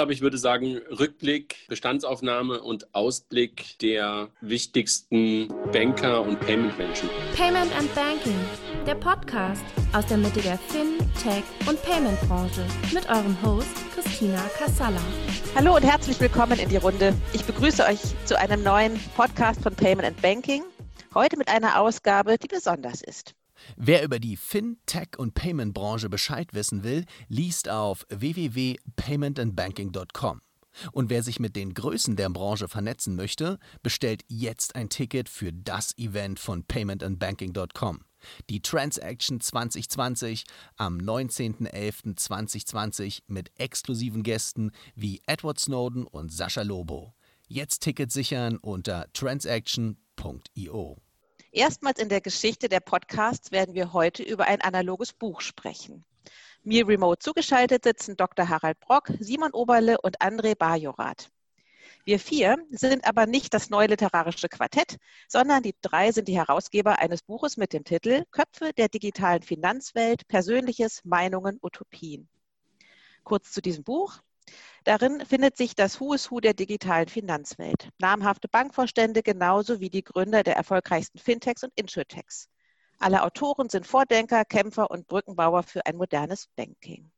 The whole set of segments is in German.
glaube, ich würde sagen, Rückblick, Bestandsaufnahme und Ausblick der wichtigsten Banker und Payment-Menschen. Payment and Banking, der Podcast aus der Mitte der Fin-, Tech- und Payment-Branche mit eurem Host Christina Kassala. Hallo und herzlich willkommen in die Runde. Ich begrüße euch zu einem neuen Podcast von Payment and Banking. Heute mit einer Ausgabe, die besonders ist. Wer über die Fintech- und Payment-Branche Bescheid wissen will, liest auf www.paymentandbanking.com. Und wer sich mit den Größen der Branche vernetzen möchte, bestellt jetzt ein Ticket für das Event von paymentandbanking.com. Die Transaction 2020 am 19.11.2020 mit exklusiven Gästen wie Edward Snowden und Sascha Lobo. Jetzt Ticket sichern unter transaction.io. Erstmals in der Geschichte der Podcasts werden wir heute über ein analoges Buch sprechen. Mir remote zugeschaltet sitzen Dr. Harald Brock, Simon Oberle und André Bajorath. Wir vier sind aber nicht das neue literarische Quartett, sondern die drei sind die Herausgeber eines Buches mit dem Titel Köpfe der digitalen Finanzwelt, Persönliches, Meinungen, Utopien. Kurz zu diesem Buch. Darin findet sich das Who is Who der digitalen Finanzwelt. Namhafte Bankvorstände genauso wie die Gründer der erfolgreichsten Fintechs und Insurtechs. Alle Autoren sind Vordenker, Kämpfer und Brückenbauer für ein modernes Banking.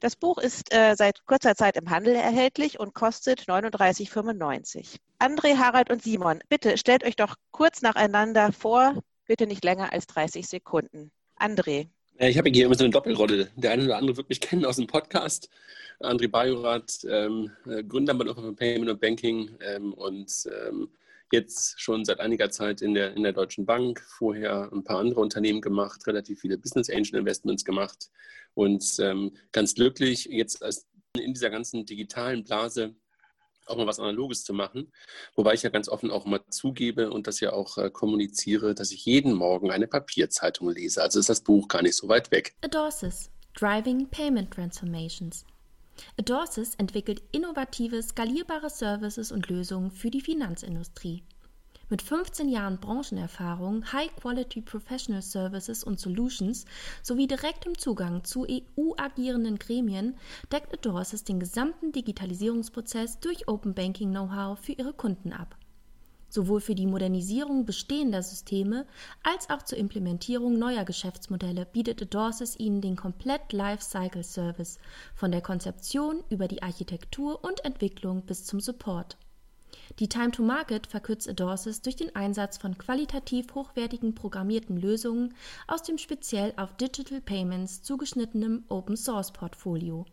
Das Buch ist äh, seit kurzer Zeit im Handel erhältlich und kostet 39,95. André, Harald und Simon, bitte stellt euch doch kurz nacheinander vor, bitte nicht länger als 30 Sekunden. André. Ich habe hier immer so eine Doppelrolle. Der eine oder andere wird mich kennen aus dem Podcast. André Bajorath, ähm, äh, Gründer von Payment und Banking ähm, und ähm, jetzt schon seit einiger Zeit in der, in der Deutschen Bank, vorher ein paar andere Unternehmen gemacht, relativ viele Business Angel Investments gemacht und ähm, ganz glücklich, jetzt in dieser ganzen digitalen Blase auch mal was Analoges zu machen. Wobei ich ja ganz offen auch mal zugebe und das ja auch äh, kommuniziere, dass ich jeden Morgen eine Papierzeitung lese. Also ist das Buch gar nicht so weit weg. Adorsis, Driving Payment Transformations. Adorsis entwickelt innovative, skalierbare Services und Lösungen für die Finanzindustrie. Mit 15 Jahren Branchenerfahrung, High-Quality Professional Services und Solutions sowie direktem Zugang zu EU-agierenden Gremien deckt Adorsis den gesamten Digitalisierungsprozess durch Open Banking Know-how für ihre Kunden ab sowohl für die Modernisierung bestehender Systeme als auch zur Implementierung neuer Geschäftsmodelle bietet Adorsis Ihnen den komplett Lifecycle Service von der Konzeption über die Architektur und Entwicklung bis zum Support. Die Time to Market verkürzt Adorsis durch den Einsatz von qualitativ hochwertigen programmierten Lösungen aus dem speziell auf Digital Payments zugeschnittenen Open Source Portfolio.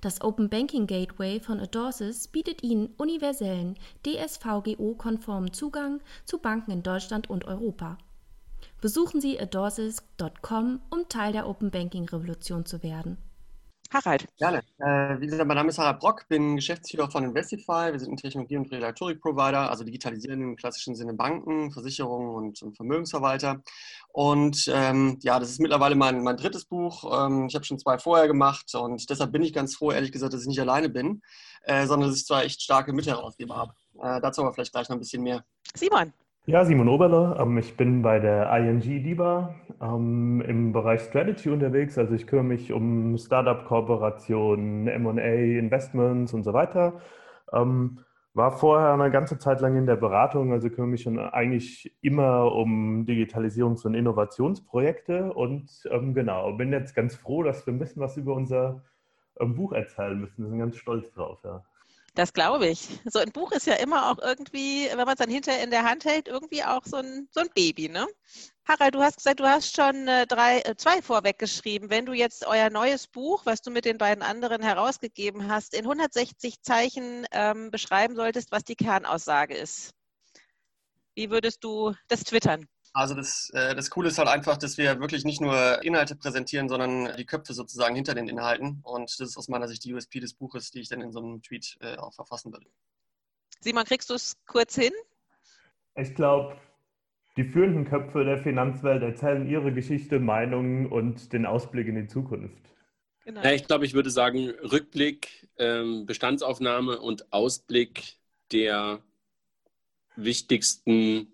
Das Open Banking Gateway von Adorsis bietet Ihnen universellen, DSVGO-konformen Zugang zu Banken in Deutschland und Europa. Besuchen Sie adorsis.com, um Teil der Open Banking Revolution zu werden. Harald. Gerne. Äh, wie gesagt, mein Name ist Harald Brock, bin Geschäftsführer von Investify. Wir sind ein Technologie- und Regulatorik-Provider, also digitalisieren im klassischen Sinne Banken, Versicherungen und, und Vermögensverwalter. Und ähm, ja, das ist mittlerweile mein, mein drittes Buch. Ähm, ich habe schon zwei vorher gemacht und deshalb bin ich ganz froh, ehrlich gesagt, dass ich nicht alleine bin, äh, sondern dass ich zwei echt starke Mitherausgeber habe. Äh, dazu aber vielleicht gleich noch ein bisschen mehr. Simon. Ja, Simon Oberle. Ähm, ich bin bei der ING DIBA ähm, im Bereich Strategy unterwegs. Also ich kümmere mich um Startup-Kooperationen, M&A, Investments und so weiter. Ähm, war vorher eine ganze Zeit lang in der Beratung, also kümmere mich schon eigentlich immer um Digitalisierungs- und Innovationsprojekte und genau, bin jetzt ganz froh, dass wir ein bisschen was über unser Buch erzählen müssen. Wir sind ganz stolz drauf, ja. Das glaube ich. So ein Buch ist ja immer auch irgendwie, wenn man es dann hinterher in der Hand hält, irgendwie auch so ein, so ein Baby, ne? Harald, du hast gesagt, du hast schon äh, drei, äh, zwei vorweggeschrieben. Wenn du jetzt euer neues Buch, was du mit den beiden anderen herausgegeben hast, in 160 Zeichen ähm, beschreiben solltest, was die Kernaussage ist, wie würdest du das twittern? Also das, äh, das Coole ist halt einfach, dass wir wirklich nicht nur Inhalte präsentieren, sondern die Köpfe sozusagen hinter den Inhalten. Und das ist aus meiner Sicht die USP des Buches, die ich dann in so einem Tweet äh, auch verfassen würde. Simon, kriegst du es kurz hin? Ich glaube, die führenden Köpfe der Finanzwelt erzählen ihre Geschichte, Meinungen und den Ausblick in die Zukunft. Genau. Ja, ich glaube, ich würde sagen, Rückblick, ähm, Bestandsaufnahme und Ausblick der wichtigsten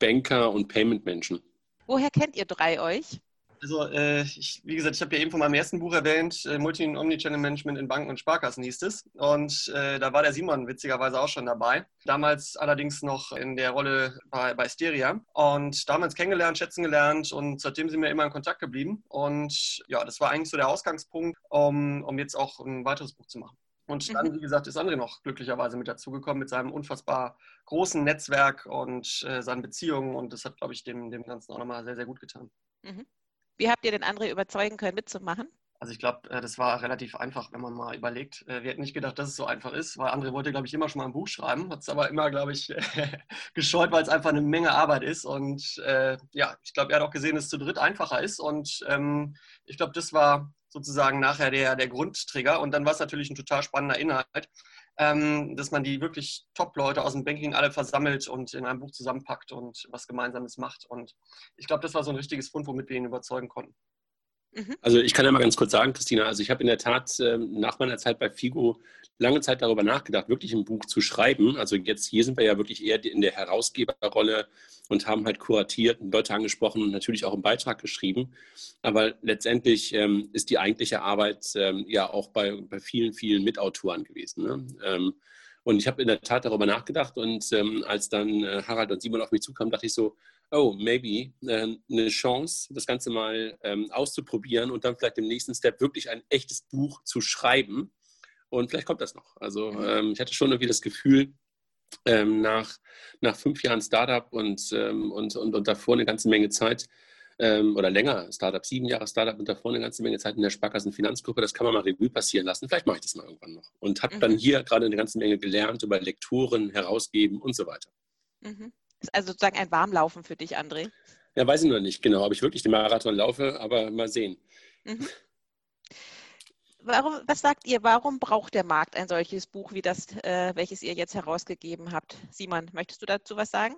Banker und Payment-Menschen. Woher kennt ihr drei euch? Also, äh, ich, wie gesagt, ich habe ja eben von meinem ersten Buch erwähnt, äh, Multi- und Omnichannel Management in Banken und Sparkassen hieß es. Und äh, da war der Simon witzigerweise auch schon dabei. Damals allerdings noch in der Rolle bei, bei Steria. Und damals kennengelernt, schätzen gelernt und seitdem sind wir immer in Kontakt geblieben. Und ja, das war eigentlich so der Ausgangspunkt, um, um jetzt auch ein weiteres Buch zu machen. Und dann, mhm. wie gesagt, ist André noch glücklicherweise mit dazugekommen mit seinem unfassbar großen Netzwerk und äh, seinen Beziehungen. Und das hat, glaube ich, dem, dem Ganzen auch nochmal sehr, sehr gut getan. Mhm. Wie habt ihr den André überzeugen können, mitzumachen? Also ich glaube, äh, das war relativ einfach, wenn man mal überlegt. Äh, wir hätten nicht gedacht, dass es so einfach ist, weil André wollte, glaube ich, immer schon mal ein Buch schreiben, hat es aber immer, glaube ich, gescheut, weil es einfach eine Menge Arbeit ist. Und äh, ja, ich glaube, er hat auch gesehen, dass es zu dritt einfacher ist. Und ähm, ich glaube, das war sozusagen nachher der, der Grundtrigger. Und dann war es natürlich ein total spannender Inhalt, ähm, dass man die wirklich Top-Leute aus dem Banking alle versammelt und in einem Buch zusammenpackt und was Gemeinsames macht. Und ich glaube, das war so ein richtiges Fund, womit wir ihn überzeugen konnten. Mhm. Also ich kann ja mal ganz kurz sagen, Christina, also ich habe in der Tat ähm, nach meiner Zeit bei Figo lange Zeit darüber nachgedacht, wirklich ein Buch zu schreiben. Also jetzt hier sind wir ja wirklich eher in der Herausgeberrolle und haben halt kuratiert und Leute angesprochen und natürlich auch einen Beitrag geschrieben. Aber letztendlich ähm, ist die eigentliche Arbeit ähm, ja auch bei, bei vielen, vielen Mitautoren gewesen. Ne? Ähm, und ich habe in der Tat darüber nachgedacht und ähm, als dann äh, Harald und Simon auf mich zukamen, dachte ich so, oh, maybe äh, eine Chance, das Ganze mal ähm, auszuprobieren und dann vielleicht im nächsten Step wirklich ein echtes Buch zu schreiben. Und vielleicht kommt das noch. Also mhm. ähm, ich hatte schon irgendwie das Gefühl, ähm, nach, nach fünf Jahren Startup und, ähm, und, und, und davor eine ganze Menge Zeit, ähm, oder länger, Startup, sieben Jahre Startup und davor eine ganze Menge Zeit in der Sparkassenfinanzgruppe, das kann man mal Revue passieren lassen. Vielleicht mache ich das mal irgendwann noch. Und habe mhm. dann hier gerade eine ganze Menge gelernt über Lektoren, herausgeben und so weiter. Mhm. Ist also sozusagen ein Warmlaufen für dich, André? Ja, weiß ich noch nicht genau, ob ich wirklich den Marathon laufe, aber mal sehen. Mhm. Warum, was sagt ihr, warum braucht der Markt ein solches Buch wie das, äh, welches ihr jetzt herausgegeben habt? Simon, möchtest du dazu was sagen?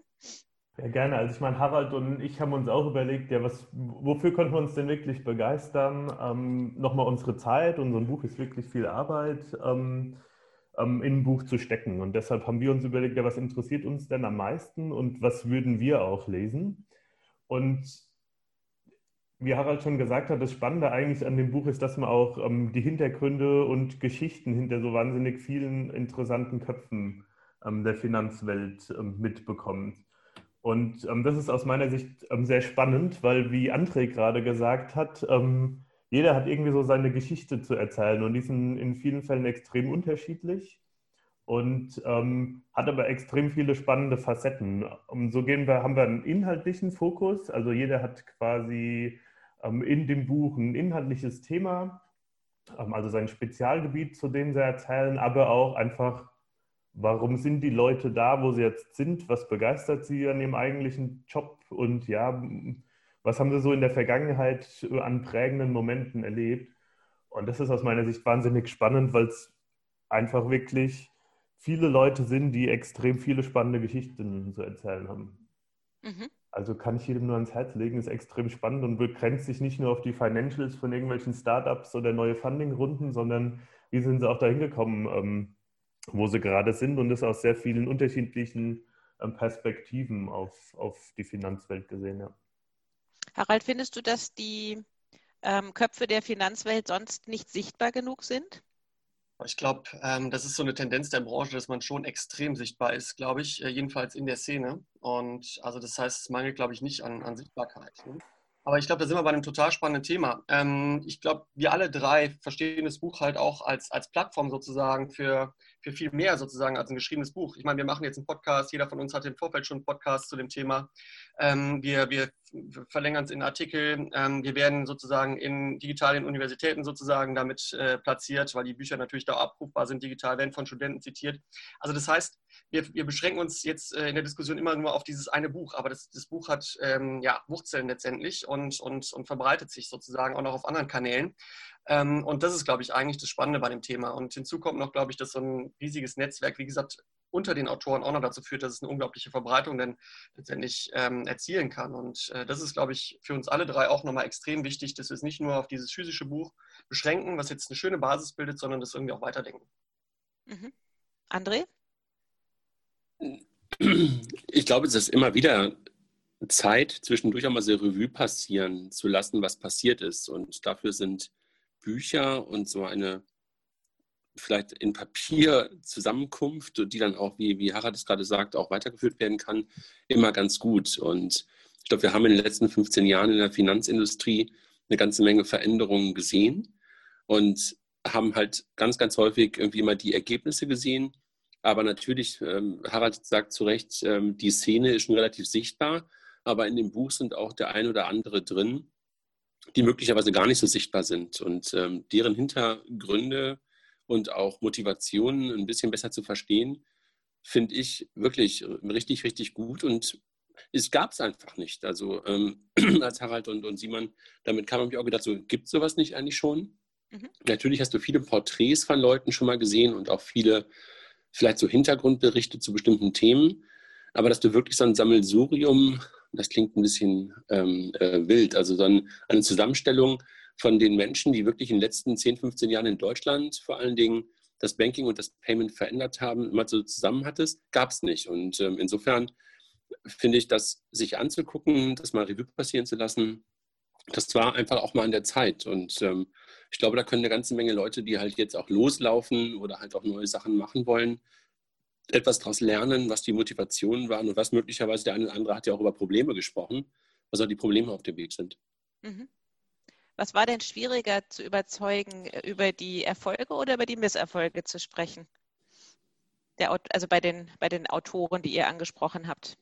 Ja, gerne. Also ich meine, Harald und ich haben uns auch überlegt, ja, was, wofür konnten wir uns denn wirklich begeistern? Ähm, Nochmal unsere Zeit, unser Buch ist wirklich viel Arbeit, ähm, ähm, in ein Buch zu stecken. Und deshalb haben wir uns überlegt, ja, was interessiert uns denn am meisten und was würden wir auch lesen? Und wie Harald schon gesagt hat, das Spannende eigentlich an dem Buch ist, dass man auch ähm, die Hintergründe und Geschichten hinter so wahnsinnig vielen interessanten Köpfen ähm, der Finanzwelt ähm, mitbekommt. Und ähm, das ist aus meiner Sicht ähm, sehr spannend, weil, wie André gerade gesagt hat, ähm, jeder hat irgendwie so seine Geschichte zu erzählen und die sind in vielen Fällen extrem unterschiedlich und ähm, hat aber extrem viele spannende Facetten. Und so gehen wir, haben wir einen inhaltlichen Fokus, also jeder hat quasi ähm, in dem Buch ein inhaltliches Thema, ähm, also sein Spezialgebiet, zu dem sie erzählen, aber auch einfach warum sind die Leute da, wo sie jetzt sind? Was begeistert sie an ihrem eigentlichen Job? Und ja, was haben sie so in der Vergangenheit an prägenden Momenten erlebt? Und das ist aus meiner Sicht wahnsinnig spannend, weil es einfach wirklich viele Leute sind, die extrem viele spannende Geschichten zu erzählen haben. Mhm. Also kann ich jedem nur ans Herz legen, ist extrem spannend und begrenzt sich nicht nur auf die Financials von irgendwelchen Startups oder neue Fundingrunden, sondern wie sind sie auch dahin gekommen, ähm, wo sie gerade sind und das aus sehr vielen unterschiedlichen ähm, Perspektiven auf, auf die Finanzwelt gesehen. Ja. Harald, findest du, dass die ähm, Köpfe der Finanzwelt sonst nicht sichtbar genug sind? Ich glaube, ähm, das ist so eine Tendenz der Branche, dass man schon extrem sichtbar ist, glaube ich, äh, jedenfalls in der Szene. Und also das heißt, es mangelt, glaube ich, nicht an, an Sichtbarkeit. Ne? Aber ich glaube, da sind wir bei einem total spannenden Thema. Ähm, ich glaube, wir alle drei verstehen das Buch halt auch als, als Plattform sozusagen für, für viel mehr sozusagen als ein geschriebenes Buch. Ich meine, wir machen jetzt einen Podcast, jeder von uns hat im Vorfeld schon einen Podcast zu dem Thema. Ähm, wir, wir verlängern es in Artikel. Ähm, wir werden sozusagen in digitalen Universitäten sozusagen damit äh, platziert, weil die Bücher natürlich da abrufbar sind, digital werden von Studenten zitiert. Also das heißt, wir, wir beschränken uns jetzt äh, in der Diskussion immer nur auf dieses eine Buch, aber das, das Buch hat ähm, ja, Wurzeln letztendlich und, und, und verbreitet sich sozusagen auch noch auf anderen Kanälen. Ähm, und das ist, glaube ich, eigentlich das Spannende bei dem Thema. Und hinzu kommt noch, glaube ich, dass so ein riesiges Netzwerk, wie gesagt, unter den Autoren auch noch dazu führt, dass es eine unglaubliche Verbreitung dann letztendlich ähm, erzielen kann. Und äh, das ist, glaube ich, für uns alle drei auch nochmal extrem wichtig, dass wir es nicht nur auf dieses physische Buch beschränken, was jetzt eine schöne Basis bildet, sondern das irgendwie auch weiterdenken. Mhm. André? Ich glaube, es ist immer wieder Zeit, zwischendurch auch mal so Revue passieren zu lassen, was passiert ist. Und dafür sind Bücher und so eine vielleicht in Papier Zusammenkunft, die dann auch, wie, wie Harald es gerade sagt, auch weitergeführt werden kann, immer ganz gut. Und ich glaube, wir haben in den letzten 15 Jahren in der Finanzindustrie eine ganze Menge Veränderungen gesehen und haben halt ganz, ganz häufig irgendwie mal die Ergebnisse gesehen. Aber natürlich, ähm, Harald sagt zu Recht, ähm, die Szene ist schon relativ sichtbar, aber in dem Buch sind auch der ein oder andere drin, die möglicherweise gar nicht so sichtbar sind und ähm, deren Hintergründe und auch Motivationen ein bisschen besser zu verstehen, finde ich wirklich richtig, richtig gut und es gab es einfach nicht. Also ähm, als Harald und, und Simon, damit kam mir auch gedacht, so gibt es sowas nicht eigentlich schon? Mhm. Natürlich hast du viele Porträts von Leuten schon mal gesehen und auch viele vielleicht so Hintergrundberichte zu bestimmten Themen, aber dass du wirklich so ein Sammelsurium, das klingt ein bisschen ähm, äh, wild, also so ein, eine Zusammenstellung von den Menschen, die wirklich in den letzten 10, 15 Jahren in Deutschland vor allen Dingen das Banking und das Payment verändert haben, mal so zusammen hattest, gab es nicht. Und ähm, insofern finde ich, das sich anzugucken, das mal Revue passieren zu lassen, das war einfach auch mal an der Zeit. Und ähm, ich glaube, da können eine ganze Menge Leute, die halt jetzt auch loslaufen oder halt auch neue Sachen machen wollen, etwas daraus lernen, was die Motivationen waren und was möglicherweise der eine oder andere hat ja auch über Probleme gesprochen, was auch die Probleme auf dem Weg sind. Mhm. Was war denn schwieriger zu überzeugen, über die Erfolge oder über die Misserfolge zu sprechen? Der, also bei den, bei den Autoren, die ihr angesprochen habt.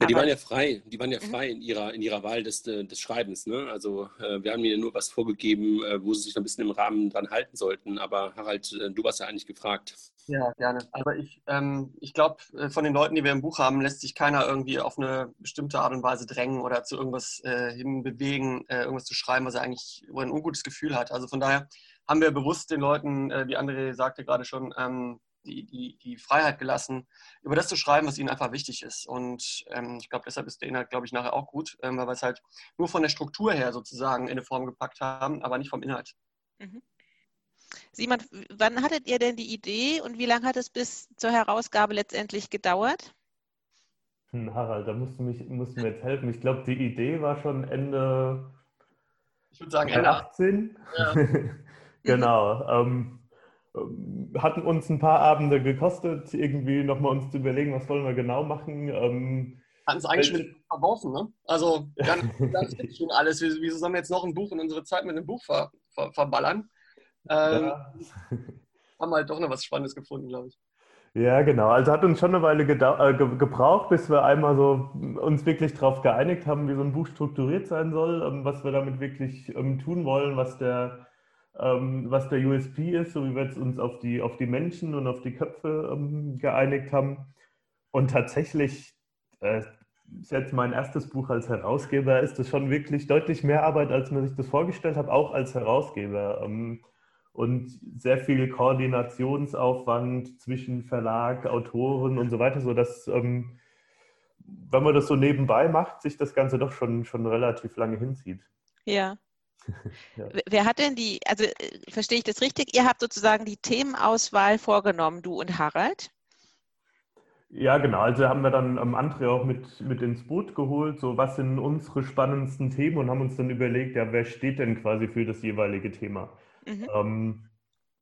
Ja, die waren ja frei, die waren ja mhm. frei in ihrer, in ihrer Wahl des, äh, des Schreibens. Ne? Also äh, wir haben ihnen nur was vorgegeben, äh, wo sie sich ein bisschen im Rahmen dran halten sollten. Aber Harald, äh, du warst ja eigentlich gefragt. Ja, gerne. Aber ich, ähm, ich glaube, äh, von den Leuten, die wir im Buch haben, lässt sich keiner irgendwie auf eine bestimmte Art und Weise drängen oder zu irgendwas äh, hinbewegen, irgendwas zu schreiben, was er eigentlich wo er ein ungutes Gefühl hat. Also von daher haben wir bewusst den Leuten, wie André sagte gerade schon, ähm, die, die, die Freiheit gelassen, über das zu schreiben, was ihnen einfach wichtig ist. Und ähm, ich glaube, deshalb ist der Inhalt, glaube ich, nachher auch gut, ähm, weil wir es halt nur von der Struktur her sozusagen in eine Form gepackt haben, aber nicht vom Inhalt. Mhm. Simon, wann hattet ihr denn die Idee und wie lange hat es bis zur Herausgabe letztendlich gedauert? Hm, Harald, da musst du, mich, musst du mir jetzt helfen. Ich glaube, die Idee war schon Ende, ich würde sagen Ende 18. Ja. genau. Ähm, ähm, hatten uns ein paar Abende gekostet, irgendwie nochmal uns zu überlegen, was wollen wir genau machen. Ähm, hatten es eigentlich schon verworfen, ne? Also ganz, ganz schon alles. Wieso sollen wir jetzt noch ein Buch und unsere Zeit mit einem Buch ver, ver, verballern? Ähm, ja. Haben halt doch noch was Spannendes gefunden, glaube ich. Ja, genau. Also hat uns schon eine Weile äh, ge gebraucht, bis wir einmal so uns wirklich darauf geeinigt haben, wie so ein Buch strukturiert sein soll, ähm, was wir damit wirklich ähm, tun wollen, was der ähm, was der USP ist, so wie wir jetzt uns auf die, auf die Menschen und auf die Köpfe ähm, geeinigt haben. Und tatsächlich äh, ist jetzt mein erstes Buch als Herausgeber, ist das schon wirklich deutlich mehr Arbeit, als man sich das vorgestellt hat, auch als Herausgeber. Ähm, und sehr viel Koordinationsaufwand zwischen Verlag, Autoren und so weiter, sodass, ähm, wenn man das so nebenbei macht, sich das Ganze doch schon, schon relativ lange hinzieht. Ja, ja. Wer hat denn die, also äh, verstehe ich das richtig? Ihr habt sozusagen die Themenauswahl vorgenommen, du und Harald? Ja, genau. Also haben wir dann ähm, André auch mit, mit ins Boot geholt, so was sind unsere spannendsten Themen und haben uns dann überlegt, ja, wer steht denn quasi für das jeweilige Thema? Mhm. Ähm,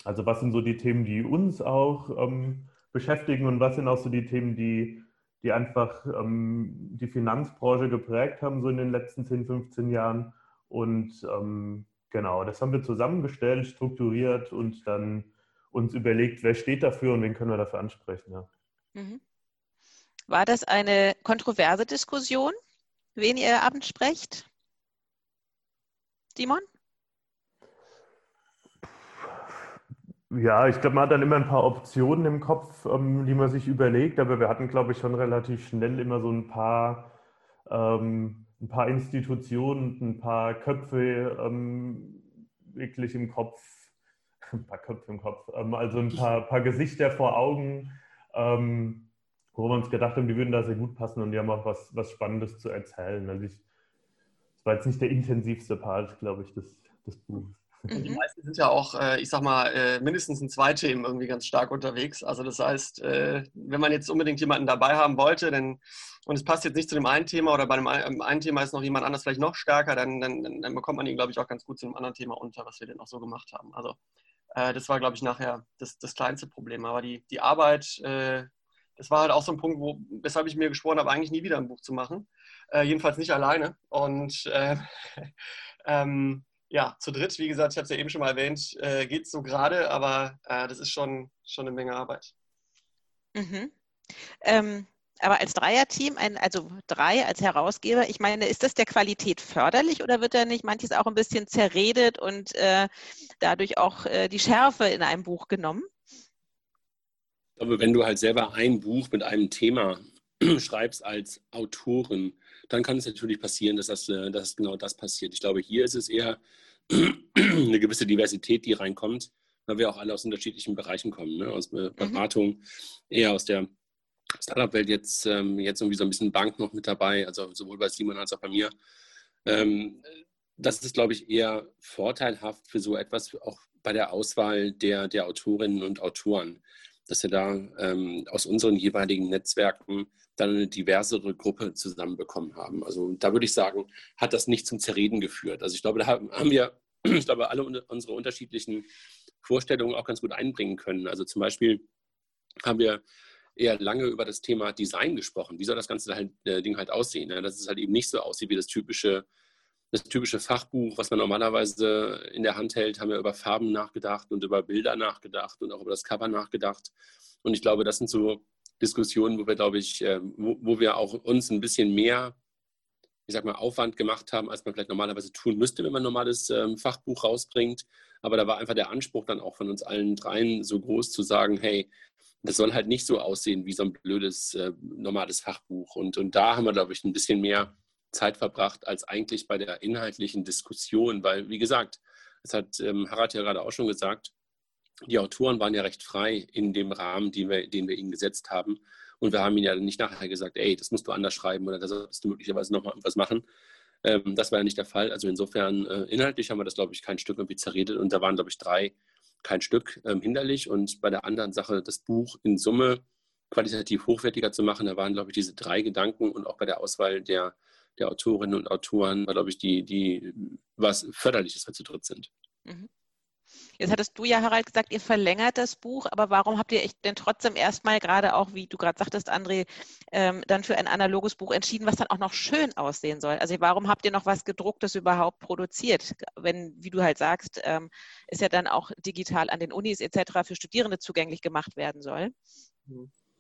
also was sind so die Themen, die uns auch ähm, beschäftigen und was sind auch so die Themen, die, die einfach ähm, die Finanzbranche geprägt haben, so in den letzten 10, 15 Jahren und ähm, genau, das haben wir zusammengestellt, strukturiert und dann uns überlegt, wer steht dafür und wen können wir dafür ansprechen. Ja. Mhm. War das eine kontroverse Diskussion, wen ihr abends sprecht? Simon? Ja, ich glaube, man hat dann immer ein paar Optionen im Kopf, ähm, die man sich überlegt, aber wir hatten, glaube ich, schon relativ schnell immer so ein paar ähm, ein paar Institutionen, ein paar Köpfe ähm, wirklich im Kopf, ein paar Köpfe im Kopf, ähm, also ein paar, paar, Gesichter vor Augen, ähm, wo wir uns gedacht haben, die würden da sehr gut passen und die haben auch was, was Spannendes zu erzählen. Also ich, das war jetzt nicht der intensivste Part, glaube ich, des, des Buches. Und die mhm. meisten sind ja auch, äh, ich sag mal, äh, mindestens in zwei Themen irgendwie ganz stark unterwegs. Also das heißt, äh, wenn man jetzt unbedingt jemanden dabei haben wollte, dann, und es passt jetzt nicht zu dem einen Thema oder bei dem einen Thema ist noch jemand anders vielleicht noch stärker, dann, dann, dann bekommt man ihn, glaube ich, auch ganz gut zu einem anderen Thema unter, was wir denn auch so gemacht haben. Also das war, glaube ich, nachher das, das kleinste Problem. Aber die, die Arbeit, das war halt auch so ein Punkt, wo, weshalb ich mir geschworen habe, eigentlich nie wieder ein Buch zu machen. jedenfalls nicht alleine. Und ähm, ja, zu dritt, wie gesagt, ich habe es ja eben schon mal erwähnt, äh, geht es so gerade, aber äh, das ist schon, schon eine Menge Arbeit. Mhm. Ähm, aber als Dreierteam, ein, also drei als Herausgeber, ich meine, ist das der Qualität förderlich oder wird da nicht manches auch ein bisschen zerredet und äh, dadurch auch äh, die Schärfe in einem Buch genommen? Ich glaube, wenn du halt selber ein Buch mit einem Thema schreibst als Autorin, dann kann es natürlich passieren, dass, das, äh, dass genau das passiert. Ich glaube, hier ist es eher eine gewisse Diversität, die reinkommt, weil wir auch alle aus unterschiedlichen Bereichen kommen, ne? aus äh, mhm. Beratung, mhm. eher aus der Startup-Welt, jetzt, ähm, jetzt irgendwie so ein bisschen Bank noch mit dabei, also sowohl bei Simon als auch bei mir. Ähm, das ist, glaube ich, eher vorteilhaft für so etwas, auch bei der Auswahl der, der Autorinnen und Autoren, dass wir da ähm, aus unseren jeweiligen Netzwerken dann eine diversere Gruppe zusammenbekommen haben. Also da würde ich sagen, hat das nicht zum Zerreden geführt. Also ich glaube, da haben wir, ich glaube, alle unsere unterschiedlichen Vorstellungen auch ganz gut einbringen können. Also zum Beispiel haben wir eher lange über das Thema Design gesprochen. Wie soll das ganze halt, äh, Ding halt aussehen? Ne? Dass es halt eben nicht so aussieht wie das typische, das typische Fachbuch, was man normalerweise in der Hand hält, haben wir über Farben nachgedacht und über Bilder nachgedacht und auch über das Cover nachgedacht. Und ich glaube, das sind so Diskussionen, wo wir, glaube ich, äh, wo, wir auch uns ein bisschen mehr, ich sag mal, Aufwand gemacht haben, als man vielleicht normalerweise tun müsste, wenn man ein normales ähm, Fachbuch rausbringt. Aber da war einfach der Anspruch dann auch von uns allen dreien so groß zu sagen, hey, das soll halt nicht so aussehen wie so ein blödes, äh, normales Fachbuch. Und, und da haben wir, glaube ich, ein bisschen mehr Zeit verbracht als eigentlich bei der inhaltlichen Diskussion, weil, wie gesagt, das hat ähm, Harald ja gerade auch schon gesagt, die Autoren waren ja recht frei in dem Rahmen, den wir, den wir ihnen gesetzt haben. Und wir haben ihnen ja nicht nachher gesagt, ey, das musst du anders schreiben oder da solltest du möglicherweise nochmal was machen. Ähm, das war ja nicht der Fall. Also insofern, äh, inhaltlich haben wir das, glaube ich, kein Stück irgendwie zerredet. Und da waren, glaube ich, drei kein Stück ähm, hinderlich. Und bei der anderen Sache, das Buch in Summe qualitativ hochwertiger zu machen, da waren, glaube ich, diese drei Gedanken und auch bei der Auswahl der, der Autorinnen und Autoren war, glaube ich, die, die was förderlich ist, weil zu dritt sind. Mhm. Jetzt hattest du ja, Harald, gesagt, ihr verlängert das Buch, aber warum habt ihr denn trotzdem erstmal gerade auch, wie du gerade sagtest, André, ähm, dann für ein analoges Buch entschieden, was dann auch noch schön aussehen soll? Also warum habt ihr noch was gedrucktes überhaupt produziert? Wenn, wie du halt sagst, ähm, es ja dann auch digital an den Unis etc. für Studierende zugänglich gemacht werden soll?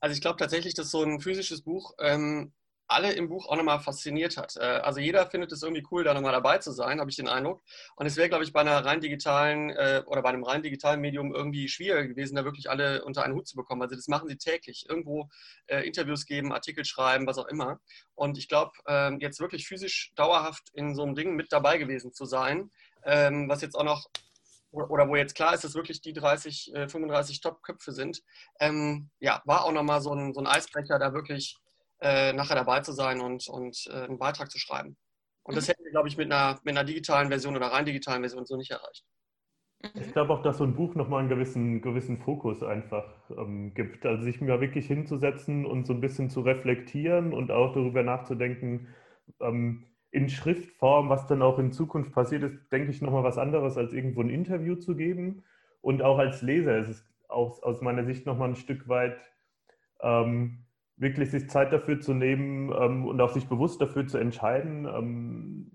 Also ich glaube tatsächlich, dass so ein physisches Buch ähm, alle im Buch auch nochmal fasziniert hat. Äh, also jeder findet es irgendwie cool, da nochmal dabei zu sein, habe ich den Eindruck. Und es wäre, glaube ich, bei einer rein digitalen äh, oder bei einem rein digitalen Medium irgendwie schwieriger gewesen, da wirklich alle unter einen Hut zu bekommen. Also das machen sie täglich. Irgendwo äh, Interviews geben, Artikel schreiben, was auch immer. Und ich glaube, ähm, jetzt wirklich physisch dauerhaft in so einem Ding mit dabei gewesen zu sein, ähm, was jetzt auch noch oder wo jetzt klar ist, dass wirklich die 30, 35 Top-Köpfe sind, ähm, ja, war auch nochmal so ein, so ein Eisbrecher, da wirklich äh, nachher dabei zu sein und, und äh, einen Beitrag zu schreiben. Und das mhm. hätten wir, glaube ich, mit einer, mit einer digitalen Version oder rein digitalen Version so nicht erreicht. Ich mhm. glaube auch, dass so ein Buch nochmal einen gewissen, gewissen Fokus einfach ähm, gibt. Also sich mir wirklich hinzusetzen und so ein bisschen zu reflektieren und auch darüber nachzudenken, ähm, in Schriftform, was dann auch in Zukunft passiert ist, denke ich nochmal was anderes, als irgendwo ein Interview zu geben. Und auch als Leser ist es aus, aus meiner Sicht nochmal ein Stück weit ähm, wirklich sich Zeit dafür zu nehmen ähm, und auch sich bewusst dafür zu entscheiden, ähm,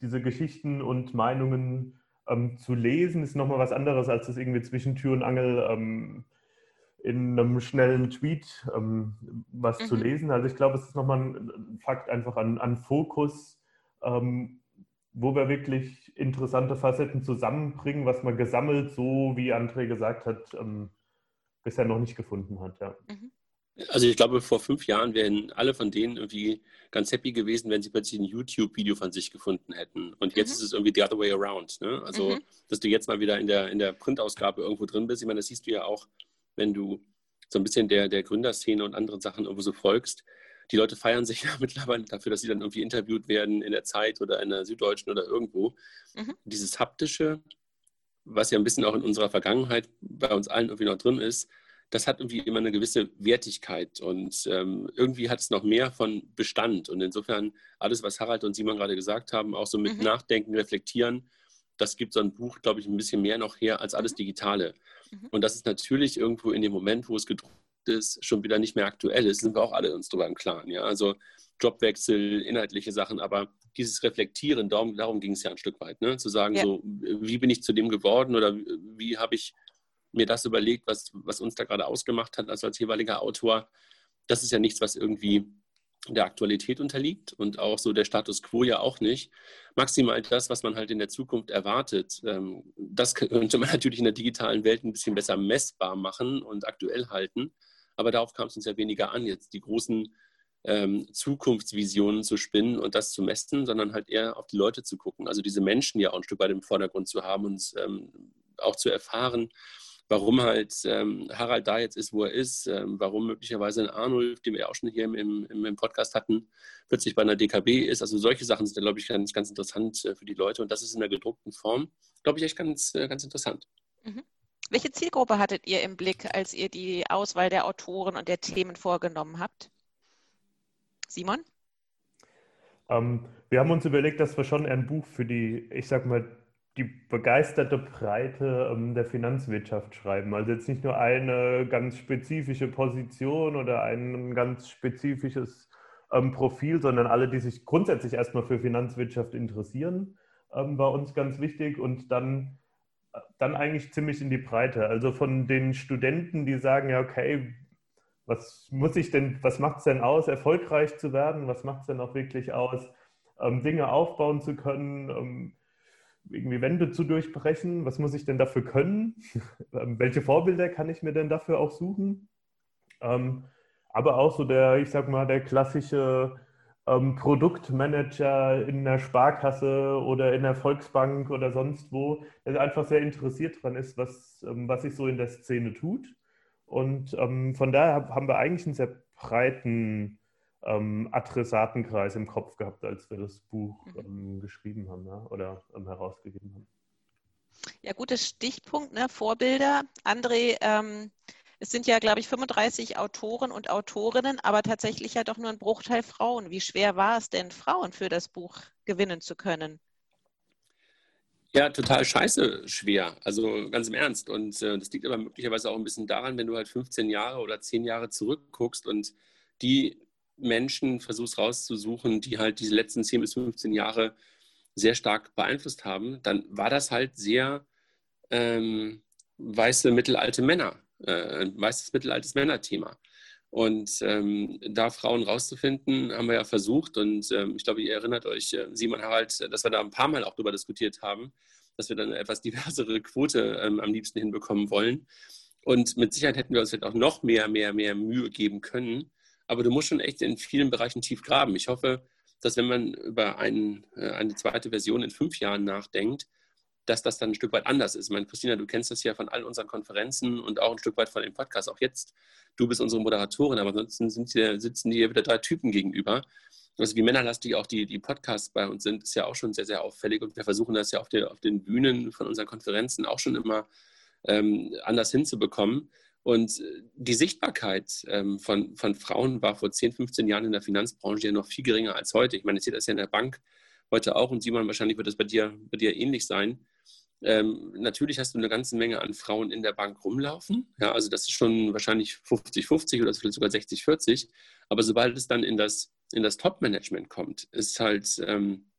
diese Geschichten und Meinungen ähm, zu lesen, ist nochmal was anderes, als das irgendwie zwischen Tür und Angel ähm, in einem schnellen Tweet ähm, was mhm. zu lesen. Also ich glaube, es ist nochmal ein Fakt einfach an, an Fokus, ähm, wo wir wirklich interessante Facetten zusammenbringen, was man gesammelt, so wie André gesagt hat, bisher noch nicht gefunden hat. Ja. Mhm. Also ich glaube, vor fünf Jahren wären alle von denen irgendwie ganz happy gewesen, wenn sie plötzlich ein YouTube-Video von sich gefunden hätten. Und jetzt mhm. ist es irgendwie the other way around. Ne? Also, mhm. dass du jetzt mal wieder in der, in der Printausgabe irgendwo drin bist. Ich meine, das siehst du ja auch, wenn du so ein bisschen der, der Gründerszene und anderen Sachen irgendwo so folgst. Die Leute feiern sich ja mittlerweile dafür, dass sie dann irgendwie interviewt werden in der Zeit oder in der Süddeutschen oder irgendwo. Mhm. Dieses haptische, was ja ein bisschen auch in unserer Vergangenheit bei uns allen irgendwie noch drin ist, das hat irgendwie immer eine gewisse Wertigkeit und ähm, irgendwie hat es noch mehr von Bestand. Und insofern alles, was Harald und Simon gerade gesagt haben, auch so mit mhm. Nachdenken, Reflektieren, das gibt so ein Buch, glaube ich, ein bisschen mehr noch her als alles mhm. Digitale. Mhm. Und das ist natürlich irgendwo in dem Moment, wo es gedruckt ist, schon wieder nicht mehr aktuell ist, sind wir auch alle uns darüber im Klaren. Ja? Also Jobwechsel, inhaltliche Sachen, aber dieses Reflektieren, darum, darum ging es ja ein Stück weit, ne? zu sagen, ja. so, wie bin ich zu dem geworden oder wie habe ich mir das überlegt, was, was uns da gerade ausgemacht hat, also als jeweiliger Autor. Das ist ja nichts, was irgendwie der Aktualität unterliegt und auch so der Status quo ja auch nicht. Maximal das, was man halt in der Zukunft erwartet. Ähm, das könnte man natürlich in der digitalen Welt ein bisschen besser messbar machen und aktuell halten. Aber darauf kam es uns ja weniger an, jetzt die großen ähm, Zukunftsvisionen zu spinnen und das zu messen, sondern halt eher auf die Leute zu gucken. Also diese Menschen ja auch ein Stück weit im Vordergrund zu haben und ähm, auch zu erfahren, warum halt ähm, Harald da jetzt ist, wo er ist, ähm, warum möglicherweise ein Arnulf, den wir auch schon hier im, im, im, Podcast hatten, plötzlich bei einer DKB ist. Also solche Sachen sind, glaube ich, ganz, ganz interessant äh, für die Leute und das ist in der gedruckten Form, glaube ich, echt ganz, äh, ganz interessant. Mhm. Welche Zielgruppe hattet ihr im Blick, als ihr die Auswahl der Autoren und der Themen vorgenommen habt? Simon? Ähm, wir haben uns überlegt, dass wir schon ein Buch für die, ich sag mal, die begeisterte Breite ähm, der Finanzwirtschaft schreiben. Also jetzt nicht nur eine ganz spezifische Position oder ein ganz spezifisches ähm, Profil, sondern alle, die sich grundsätzlich erstmal für Finanzwirtschaft interessieren, ähm, war uns ganz wichtig und dann, dann eigentlich ziemlich in die Breite. Also von den Studenten, die sagen, ja, okay, was muss ich denn, was macht es denn aus, erfolgreich zu werden? Was macht es denn auch wirklich aus, Dinge aufbauen zu können? Irgendwie Wände zu durchbrechen? Was muss ich denn dafür können? Ähm, welche Vorbilder kann ich mir denn dafür auch suchen? Ähm, aber auch so der, ich sag mal, der klassische ähm, Produktmanager in der Sparkasse oder in der Volksbank oder sonst wo, der einfach sehr interessiert daran ist, was, ähm, was sich so in der Szene tut. Und ähm, von daher haben wir eigentlich einen sehr breiten ähm, Adressatenkreis im Kopf gehabt, als wir das Buch mhm. ähm, geschrieben haben ja, oder ähm, herausgegeben haben. Ja, gutes Stichpunkt, ne? Vorbilder. André, ähm, es sind ja, glaube ich, 35 Autoren und Autorinnen, aber tatsächlich ja doch nur ein Bruchteil Frauen. Wie schwer war es denn, Frauen für das Buch gewinnen zu können? Ja, total scheiße schwer. Also ganz im Ernst. Und äh, das liegt aber möglicherweise auch ein bisschen daran, wenn du halt 15 Jahre oder 10 Jahre zurückguckst und die Menschen versuchst rauszusuchen, die halt diese letzten 10 bis 15 Jahre sehr stark beeinflusst haben, dann war das halt sehr ähm, weiße mittelalte Männer, äh, weißes mittelaltes Männerthema. Und ähm, da Frauen rauszufinden, haben wir ja versucht. Und ähm, ich glaube, ihr erinnert euch, äh, Simon Harald, dass wir da ein paar Mal auch darüber diskutiert haben, dass wir dann eine etwas diversere Quote ähm, am liebsten hinbekommen wollen. Und mit Sicherheit hätten wir uns jetzt auch noch mehr, mehr, mehr Mühe geben können aber du musst schon echt in vielen Bereichen tief graben. Ich hoffe, dass wenn man über ein, äh, eine zweite Version in fünf Jahren nachdenkt, dass das dann ein Stück weit anders ist. Ich meine, Christina, du kennst das ja von all unseren Konferenzen und auch ein Stück weit von dem Podcast. Auch jetzt, du bist unsere Moderatorin, aber ansonsten hier, sitzen hier wieder drei Typen gegenüber. Also wie männerlastig auch die, die Podcasts bei uns sind, ist ja auch schon sehr, sehr auffällig. Und wir versuchen das ja auf, der, auf den Bühnen von unseren Konferenzen auch schon immer ähm, anders hinzubekommen. Und äh, die Sichtbarkeit ähm, von, von Frauen war vor 10, 15 Jahren in der Finanzbranche ja noch viel geringer als heute. Ich meine, ich sehe das ja in der Bank heute auch und Simon, wahrscheinlich wird das bei dir, bei dir ähnlich sein. Ähm, natürlich hast du eine ganze Menge an Frauen in der Bank rumlaufen. Ja, also das ist schon wahrscheinlich 50-50 oder vielleicht sogar 60-40. Aber sobald es dann in das, in das Top-Management kommt, ist halt ähm,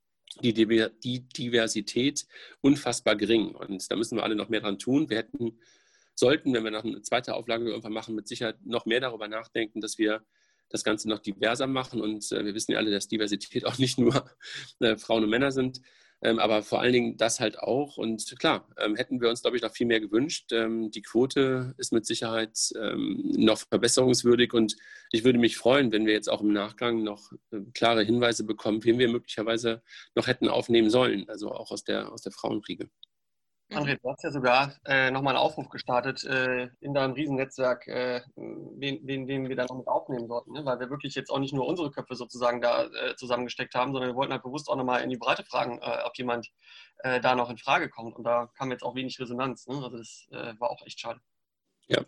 die, die Diversität unfassbar gering. Und da müssen wir alle noch mehr dran tun. Wir hätten sollten, wenn wir noch eine zweite Auflage irgendwann machen, mit Sicherheit noch mehr darüber nachdenken, dass wir das Ganze noch diverser machen. Und äh, wir wissen ja alle, dass Diversität auch nicht nur äh, Frauen und Männer sind, ähm, aber vor allen Dingen das halt auch. Und klar, ähm, hätten wir uns, glaube ich, noch viel mehr gewünscht. Ähm, die Quote ist mit Sicherheit ähm, noch verbesserungswürdig und ich würde mich freuen, wenn wir jetzt auch im Nachgang noch äh, klare Hinweise bekommen, wen wir möglicherweise noch hätten aufnehmen sollen, also auch aus der, aus der Frauenriege. André, du hast ja sogar äh, nochmal einen Aufruf gestartet äh, in deinem Riesennetzwerk, äh, wen, wen, wen wir da noch mit aufnehmen sollten, ne? weil wir wirklich jetzt auch nicht nur unsere Köpfe sozusagen da äh, zusammengesteckt haben, sondern wir wollten halt bewusst auch nochmal in die Breite fragen, äh, ob jemand äh, da noch in Frage kommt. Und da kam jetzt auch wenig Resonanz. Ne? Also das war auch echt schade. Ja,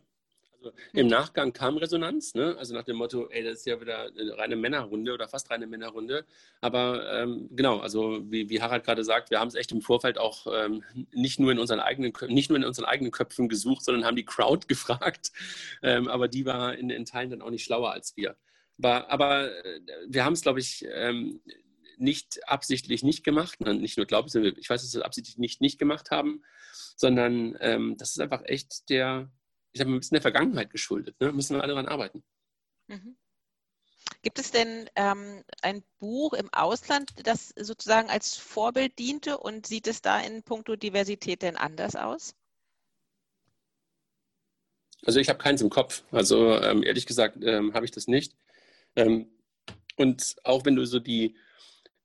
im Nachgang kam Resonanz, ne? also nach dem Motto, ey, das ist ja wieder eine reine Männerrunde oder fast reine Männerrunde. Aber ähm, genau, also wie, wie, Harald gerade sagt, wir haben es echt im Vorfeld auch ähm, nicht, nur in unseren eigenen, nicht nur in unseren eigenen Köpfen gesucht, sondern haben die Crowd gefragt. Ähm, aber die war in, in, Teilen dann auch nicht schlauer als wir. Aber, aber äh, wir haben es, glaube ich, ähm, nicht absichtlich nicht gemacht. Nicht nur glaube ich, ich weiß, dass wir es absichtlich nicht, nicht gemacht haben, sondern ähm, das ist einfach echt der ich sage mal, ein bisschen der Vergangenheit geschuldet. Ne? Müssen wir alle daran arbeiten. Mhm. Gibt es denn ähm, ein Buch im Ausland, das sozusagen als Vorbild diente und sieht es da in puncto Diversität denn anders aus? Also ich habe keins im Kopf. Also ähm, ehrlich gesagt ähm, habe ich das nicht. Ähm, und auch wenn du so die,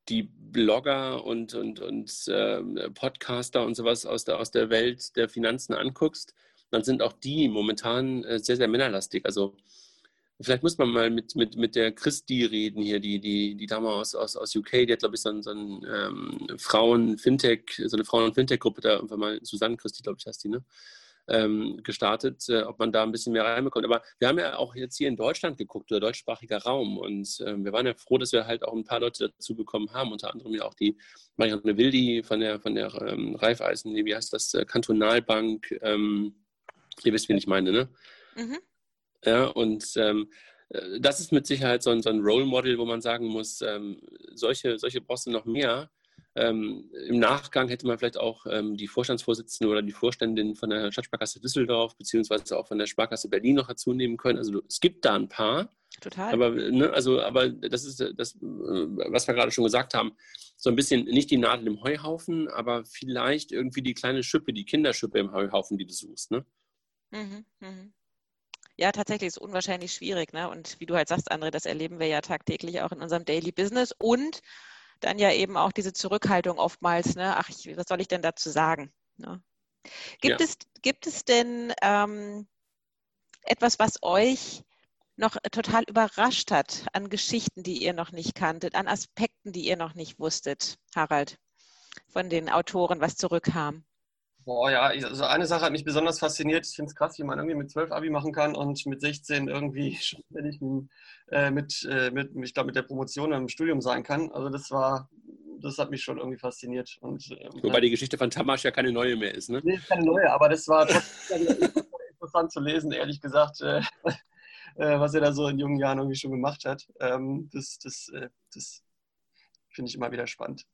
die Blogger und, und, und äh, Podcaster und sowas aus der, aus der Welt der Finanzen anguckst, dann sind auch die momentan äh, sehr, sehr männerlastig. Also vielleicht muss man mal mit, mit, mit der Christi reden hier, die, die, die Dame aus, aus, aus UK, die hat, glaube ich, so, ein, so ein ähm, Frauen-Fintech, so eine Frauen-Fintech-Gruppe da irgendwann mal, Susanne Christi, glaube ich, heißt die, ne? Ähm, gestartet, äh, ob man da ein bisschen mehr reinbekommt. Aber wir haben ja auch jetzt hier in Deutschland geguckt, oder deutschsprachiger Raum. Und äh, wir waren ja froh, dass wir halt auch ein paar Leute dazu bekommen haben, unter anderem ja auch die Marianne Wildi von der, von der ähm, Raiffeisen, wie heißt das, äh, Kantonalbank, ähm, Ihr wisst, wen ich meine, ne? Mhm. Ja, und ähm, äh, das ist mit Sicherheit so ein, so ein Role Model, wo man sagen muss, ähm, solche, solche brauchst du noch mehr. Ähm, Im Nachgang hätte man vielleicht auch ähm, die Vorstandsvorsitzende oder die Vorständin von der Stadtsparkasse Düsseldorf beziehungsweise auch von der Sparkasse Berlin noch dazu nehmen können. Also es gibt da ein paar. Total. Aber, ne, also, aber das ist das, äh, was wir gerade schon gesagt haben, so ein bisschen nicht die Nadel im Heuhaufen, aber vielleicht irgendwie die kleine Schippe, die Kinderschippe im Heuhaufen, die du suchst. Ne? Mhm, mhm. Ja, tatsächlich ist es unwahrscheinlich schwierig. Ne? Und wie du halt sagst, André, das erleben wir ja tagtäglich auch in unserem Daily Business. Und dann ja eben auch diese Zurückhaltung oftmals, ne? ach, ich, was soll ich denn dazu sagen? Ne? Gibt, ja. es, gibt es denn ähm, etwas, was euch noch total überrascht hat an Geschichten, die ihr noch nicht kanntet, an Aspekten, die ihr noch nicht wusstet, Harald, von den Autoren, was zurückkam? Boah, ja, also eine Sache hat mich besonders fasziniert. Ich finde es krass, wie man irgendwie mit 12 Abi machen kann und mit 16 irgendwie schon fertig äh, mit, äh, mit, ich glaube, mit der Promotion im Studium sein kann. Also das war, das hat mich schon irgendwie fasziniert. Und, ähm, Wobei die Geschichte von Tamasch ja keine neue mehr ist, ne? Nee, keine neue, aber das war interessant zu lesen, ehrlich gesagt, äh, äh, was er da so in jungen Jahren irgendwie schon gemacht hat. Ähm, das das, äh, das finde ich immer wieder spannend.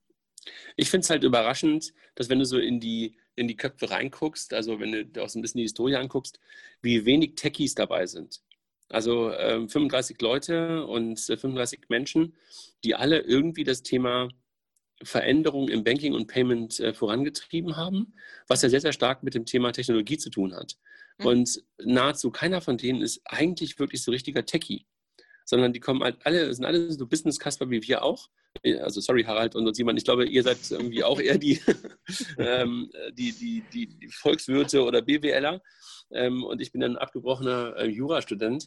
Ich finde es halt überraschend, dass wenn du so in die in die Köpfe reinguckst, also wenn du auch so ein bisschen die Historie anguckst, wie wenig Techies dabei sind. Also äh, 35 Leute und äh, 35 Menschen, die alle irgendwie das Thema Veränderung im Banking und Payment äh, vorangetrieben haben, was ja sehr, sehr stark mit dem Thema Technologie zu tun hat. Mhm. Und nahezu keiner von denen ist eigentlich wirklich so richtiger Techie, sondern die kommen halt alle, sind alle so Business-Casper wie wir auch, also sorry Harald und Simon, ich glaube, ihr seid irgendwie auch eher die, ähm, die, die, die, die, Volkswirte oder BWLer ähm, und ich bin ein abgebrochener äh, Jurastudent.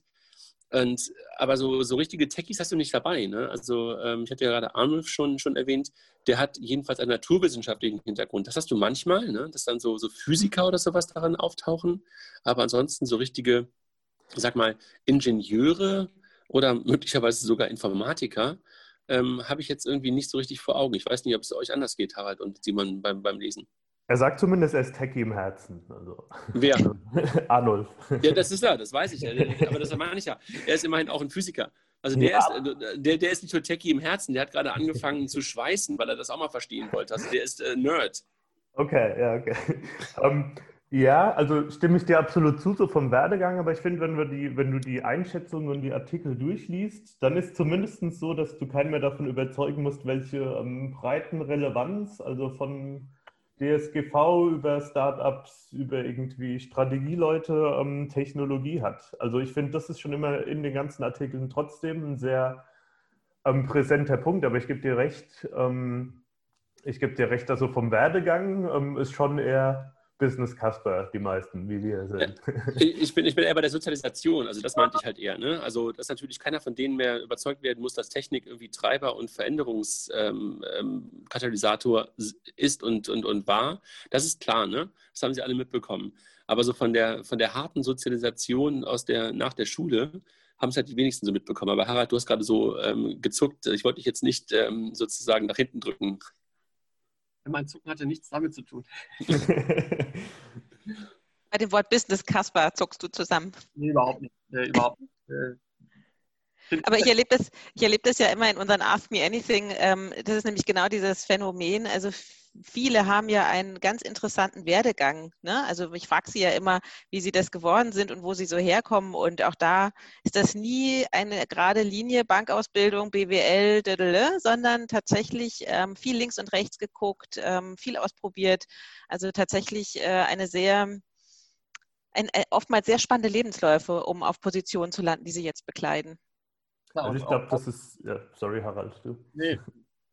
Und, aber so, so richtige Techies hast du nicht dabei. Ne? Also ähm, ich hatte ja gerade Arnulf schon, schon erwähnt, der hat jedenfalls einen naturwissenschaftlichen Hintergrund. Das hast du manchmal, ne? dass dann so, so Physiker oder sowas daran auftauchen. Aber ansonsten so richtige, sag mal, Ingenieure oder möglicherweise sogar Informatiker, ähm, habe ich jetzt irgendwie nicht so richtig vor Augen. Ich weiß nicht, ob es euch anders geht, Harald und Simon beim, beim Lesen. Er sagt zumindest, er ist Techie im Herzen. Also. Wer? Arnulf. Ja, das ist er, das weiß ich. Aber das meine ich ja. Er ist immerhin auch ein Physiker. Also der, ja. ist, äh, der, der ist nicht nur Techie im Herzen, der hat gerade angefangen zu schweißen, weil er das auch mal verstehen wollte. Also der ist äh, Nerd. Okay, ja, okay. um, ähm, ja, also stimme ich dir absolut zu, so vom Werdegang, aber ich finde, wenn, wenn du die Einschätzungen und die Artikel durchliest, dann ist zumindest so, dass du keinen mehr davon überzeugen musst, welche ähm, breiten Relevanz, also von DSGV über Startups, über irgendwie Strategieleute, ähm, Technologie hat. Also ich finde, das ist schon immer in den ganzen Artikeln trotzdem ein sehr ähm, präsenter Punkt, aber ich gebe dir recht, ähm, ich gebe dir recht, also vom Werdegang ähm, ist schon eher Business Casper, die meisten, wie wir sind. Ich bin, ich bin eher bei der Sozialisation, also das meinte ich halt eher. Ne? Also, dass natürlich keiner von denen mehr überzeugt werden muss, dass Technik irgendwie Treiber und Veränderungskatalysator ähm, ähm, ist und, und, und war. Das ist klar, ne? Das haben sie alle mitbekommen. Aber so von der, von der harten Sozialisation aus der, nach der Schule haben es halt die wenigsten so mitbekommen. Aber Harald, du hast gerade so ähm, gezuckt. Ich wollte dich jetzt nicht ähm, sozusagen nach hinten drücken. Mein Zucken hatte nichts damit zu tun. Bei dem Wort Business Casper zuckst du zusammen. Nee, überhaupt nicht. Äh, überhaupt nicht. Äh, aber ich erlebe das, ich das ja immer in unseren Ask Me Anything. Ähm, das ist nämlich genau dieses Phänomen. Also viele haben ja einen ganz interessanten Werdegang. Ne? Also ich frage sie ja immer, wie sie das geworden sind und wo sie so herkommen. Und auch da ist das nie eine gerade Linie, Bankausbildung, BWL, dödele, sondern tatsächlich ähm, viel links und rechts geguckt, ähm, viel ausprobiert. Also tatsächlich äh, eine sehr ein, äh, oftmals sehr spannende Lebensläufe, um auf Positionen zu landen, die sie jetzt bekleiden. Klar, also ich glaube, das ist, ja, sorry Harald, du. Nee,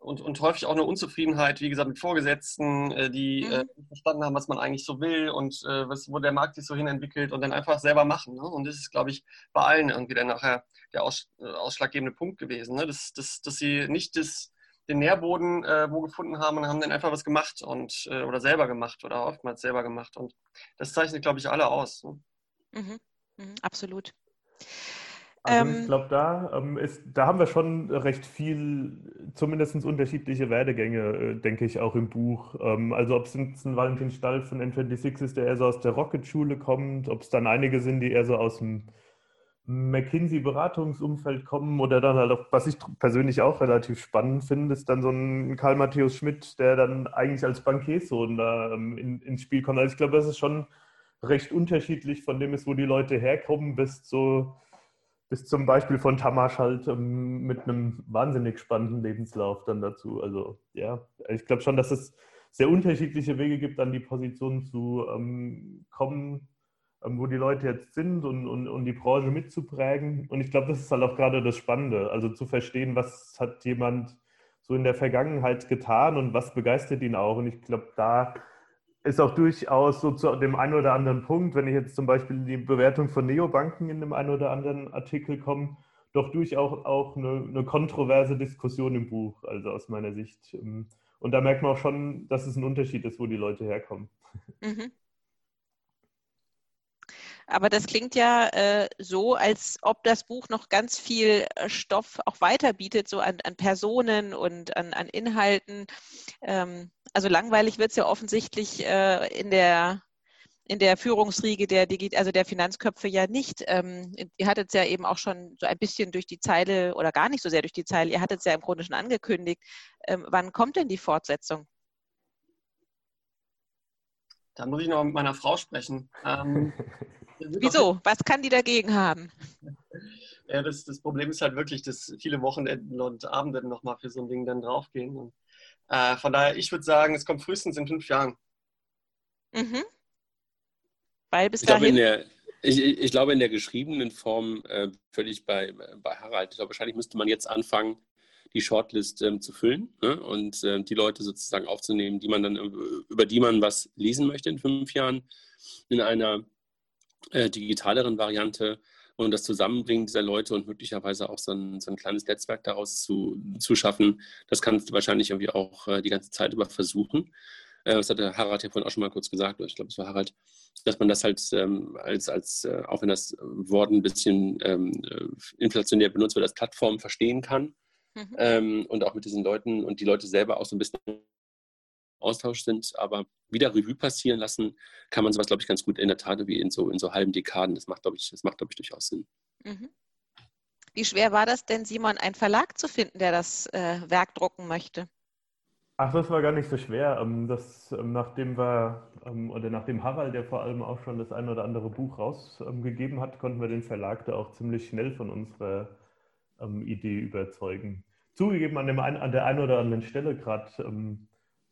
und, und häufig auch eine Unzufriedenheit, wie gesagt, mit Vorgesetzten, äh, die äh, mhm. äh, verstanden haben, was man eigentlich so will und äh, was, wo der Markt sich so hin entwickelt und dann einfach selber machen. Ne? Und das ist, glaube ich, bei allen irgendwie dann nachher der aus, äh, ausschlaggebende Punkt gewesen, ne? dass, dass, dass sie nicht das, den Nährboden äh, wo gefunden haben und haben dann einfach was gemacht und oder selber gemacht oder oftmals selber gemacht. Und das zeichnet, glaube ich, alle aus. Ne? Mhm. Mhm, absolut. Also ich ähm, glaube, da, ähm, da haben wir schon recht viel, zumindest unterschiedliche Werdegänge, äh, denke ich, auch im Buch. Ähm, also ob es ein Valentin Stall von N26 ist, der eher so aus der Rocket-Schule kommt, ob es dann einige sind, die eher so aus dem McKinsey-Beratungsumfeld kommen oder dann halt auch, was ich persönlich auch relativ spannend finde, ist dann so ein Karl Matthäus Schmidt, der dann eigentlich als Bankiersohn da ähm, in, ins Spiel kommt. Also ich glaube, das ist schon recht unterschiedlich von dem ist, wo die Leute herkommen, bis so bis zum Beispiel von Tamasch halt ähm, mit einem wahnsinnig spannenden Lebenslauf dann dazu. Also ja, ich glaube schon, dass es sehr unterschiedliche Wege gibt, an die Position zu ähm, kommen, ähm, wo die Leute jetzt sind und, und, und die Branche mitzuprägen. Und ich glaube, das ist halt auch gerade das Spannende, also zu verstehen, was hat jemand so in der Vergangenheit getan und was begeistert ihn auch. Und ich glaube, da ist auch durchaus so zu dem einen oder anderen Punkt, wenn ich jetzt zum Beispiel die Bewertung von Neobanken in dem einen oder anderen Artikel komme, doch durchaus auch eine, eine kontroverse Diskussion im Buch, also aus meiner Sicht. Und da merkt man auch schon, dass es ein Unterschied ist, wo die Leute herkommen. Mhm. Aber das klingt ja äh, so, als ob das Buch noch ganz viel äh, Stoff auch weiter bietet, so an, an Personen und an, an Inhalten. Ähm, also langweilig wird es ja offensichtlich äh, in der in der Führungsriege der, also der Finanzköpfe ja nicht. Ähm, ihr hattet es ja eben auch schon so ein bisschen durch die Zeile oder gar nicht so sehr durch die Zeile, ihr hattet es ja im Grunde schon angekündigt. Ähm, wann kommt denn die Fortsetzung? Da muss ich noch mit meiner Frau sprechen. Ähm, Wieso? Was kann die dagegen haben? Ja, das, das Problem ist halt wirklich, dass viele Wochenenden und Abende nochmal für so ein Ding dann draufgehen. Und, äh, von daher, ich würde sagen, es kommt frühestens in fünf Jahren. Mhm. Weil bis ich dahin. Glaube, der, ich, ich, glaube, in der geschriebenen Form äh, völlig bei, bei Harald. Ich glaube, wahrscheinlich müsste man jetzt anfangen, die Shortlist ähm, zu füllen ne? und äh, die Leute sozusagen aufzunehmen, die man dann, über die man was lesen möchte in fünf Jahren, in einer äh, digitaleren Variante und das Zusammenbringen dieser Leute und möglicherweise auch so ein, so ein kleines Netzwerk daraus zu, zu schaffen, das kannst du wahrscheinlich irgendwie auch äh, die ganze Zeit über versuchen. Äh, das hatte Harald ja vorhin auch schon mal kurz gesagt, oder ich glaube, es war Harald, dass man das halt ähm, als, als äh, auch wenn das Wort ein bisschen ähm, äh, inflationär benutzt wird, als Plattform verstehen kann. Mhm. Ähm, und auch mit diesen Leuten und die Leute selber auch so ein bisschen Austausch sind, aber wieder Revue passieren lassen, kann man sowas, glaube ich, ganz gut in der Tat wie in so, in so halben Dekaden. Das macht, glaube ich, das macht, glaube ich, durchaus Sinn. Mhm. Wie schwer war das denn, Simon, einen Verlag zu finden, der das äh, Werk drucken möchte? Ach, das war gar nicht so schwer. Ähm, das, ähm, nachdem wir, ähm, oder nachdem Harald, der vor allem auch schon das ein oder andere Buch rausgegeben hat, konnten wir den Verlag da auch ziemlich schnell von unserer Idee überzeugen. Zugegeben, an, dem, an der einen oder anderen Stelle, gerade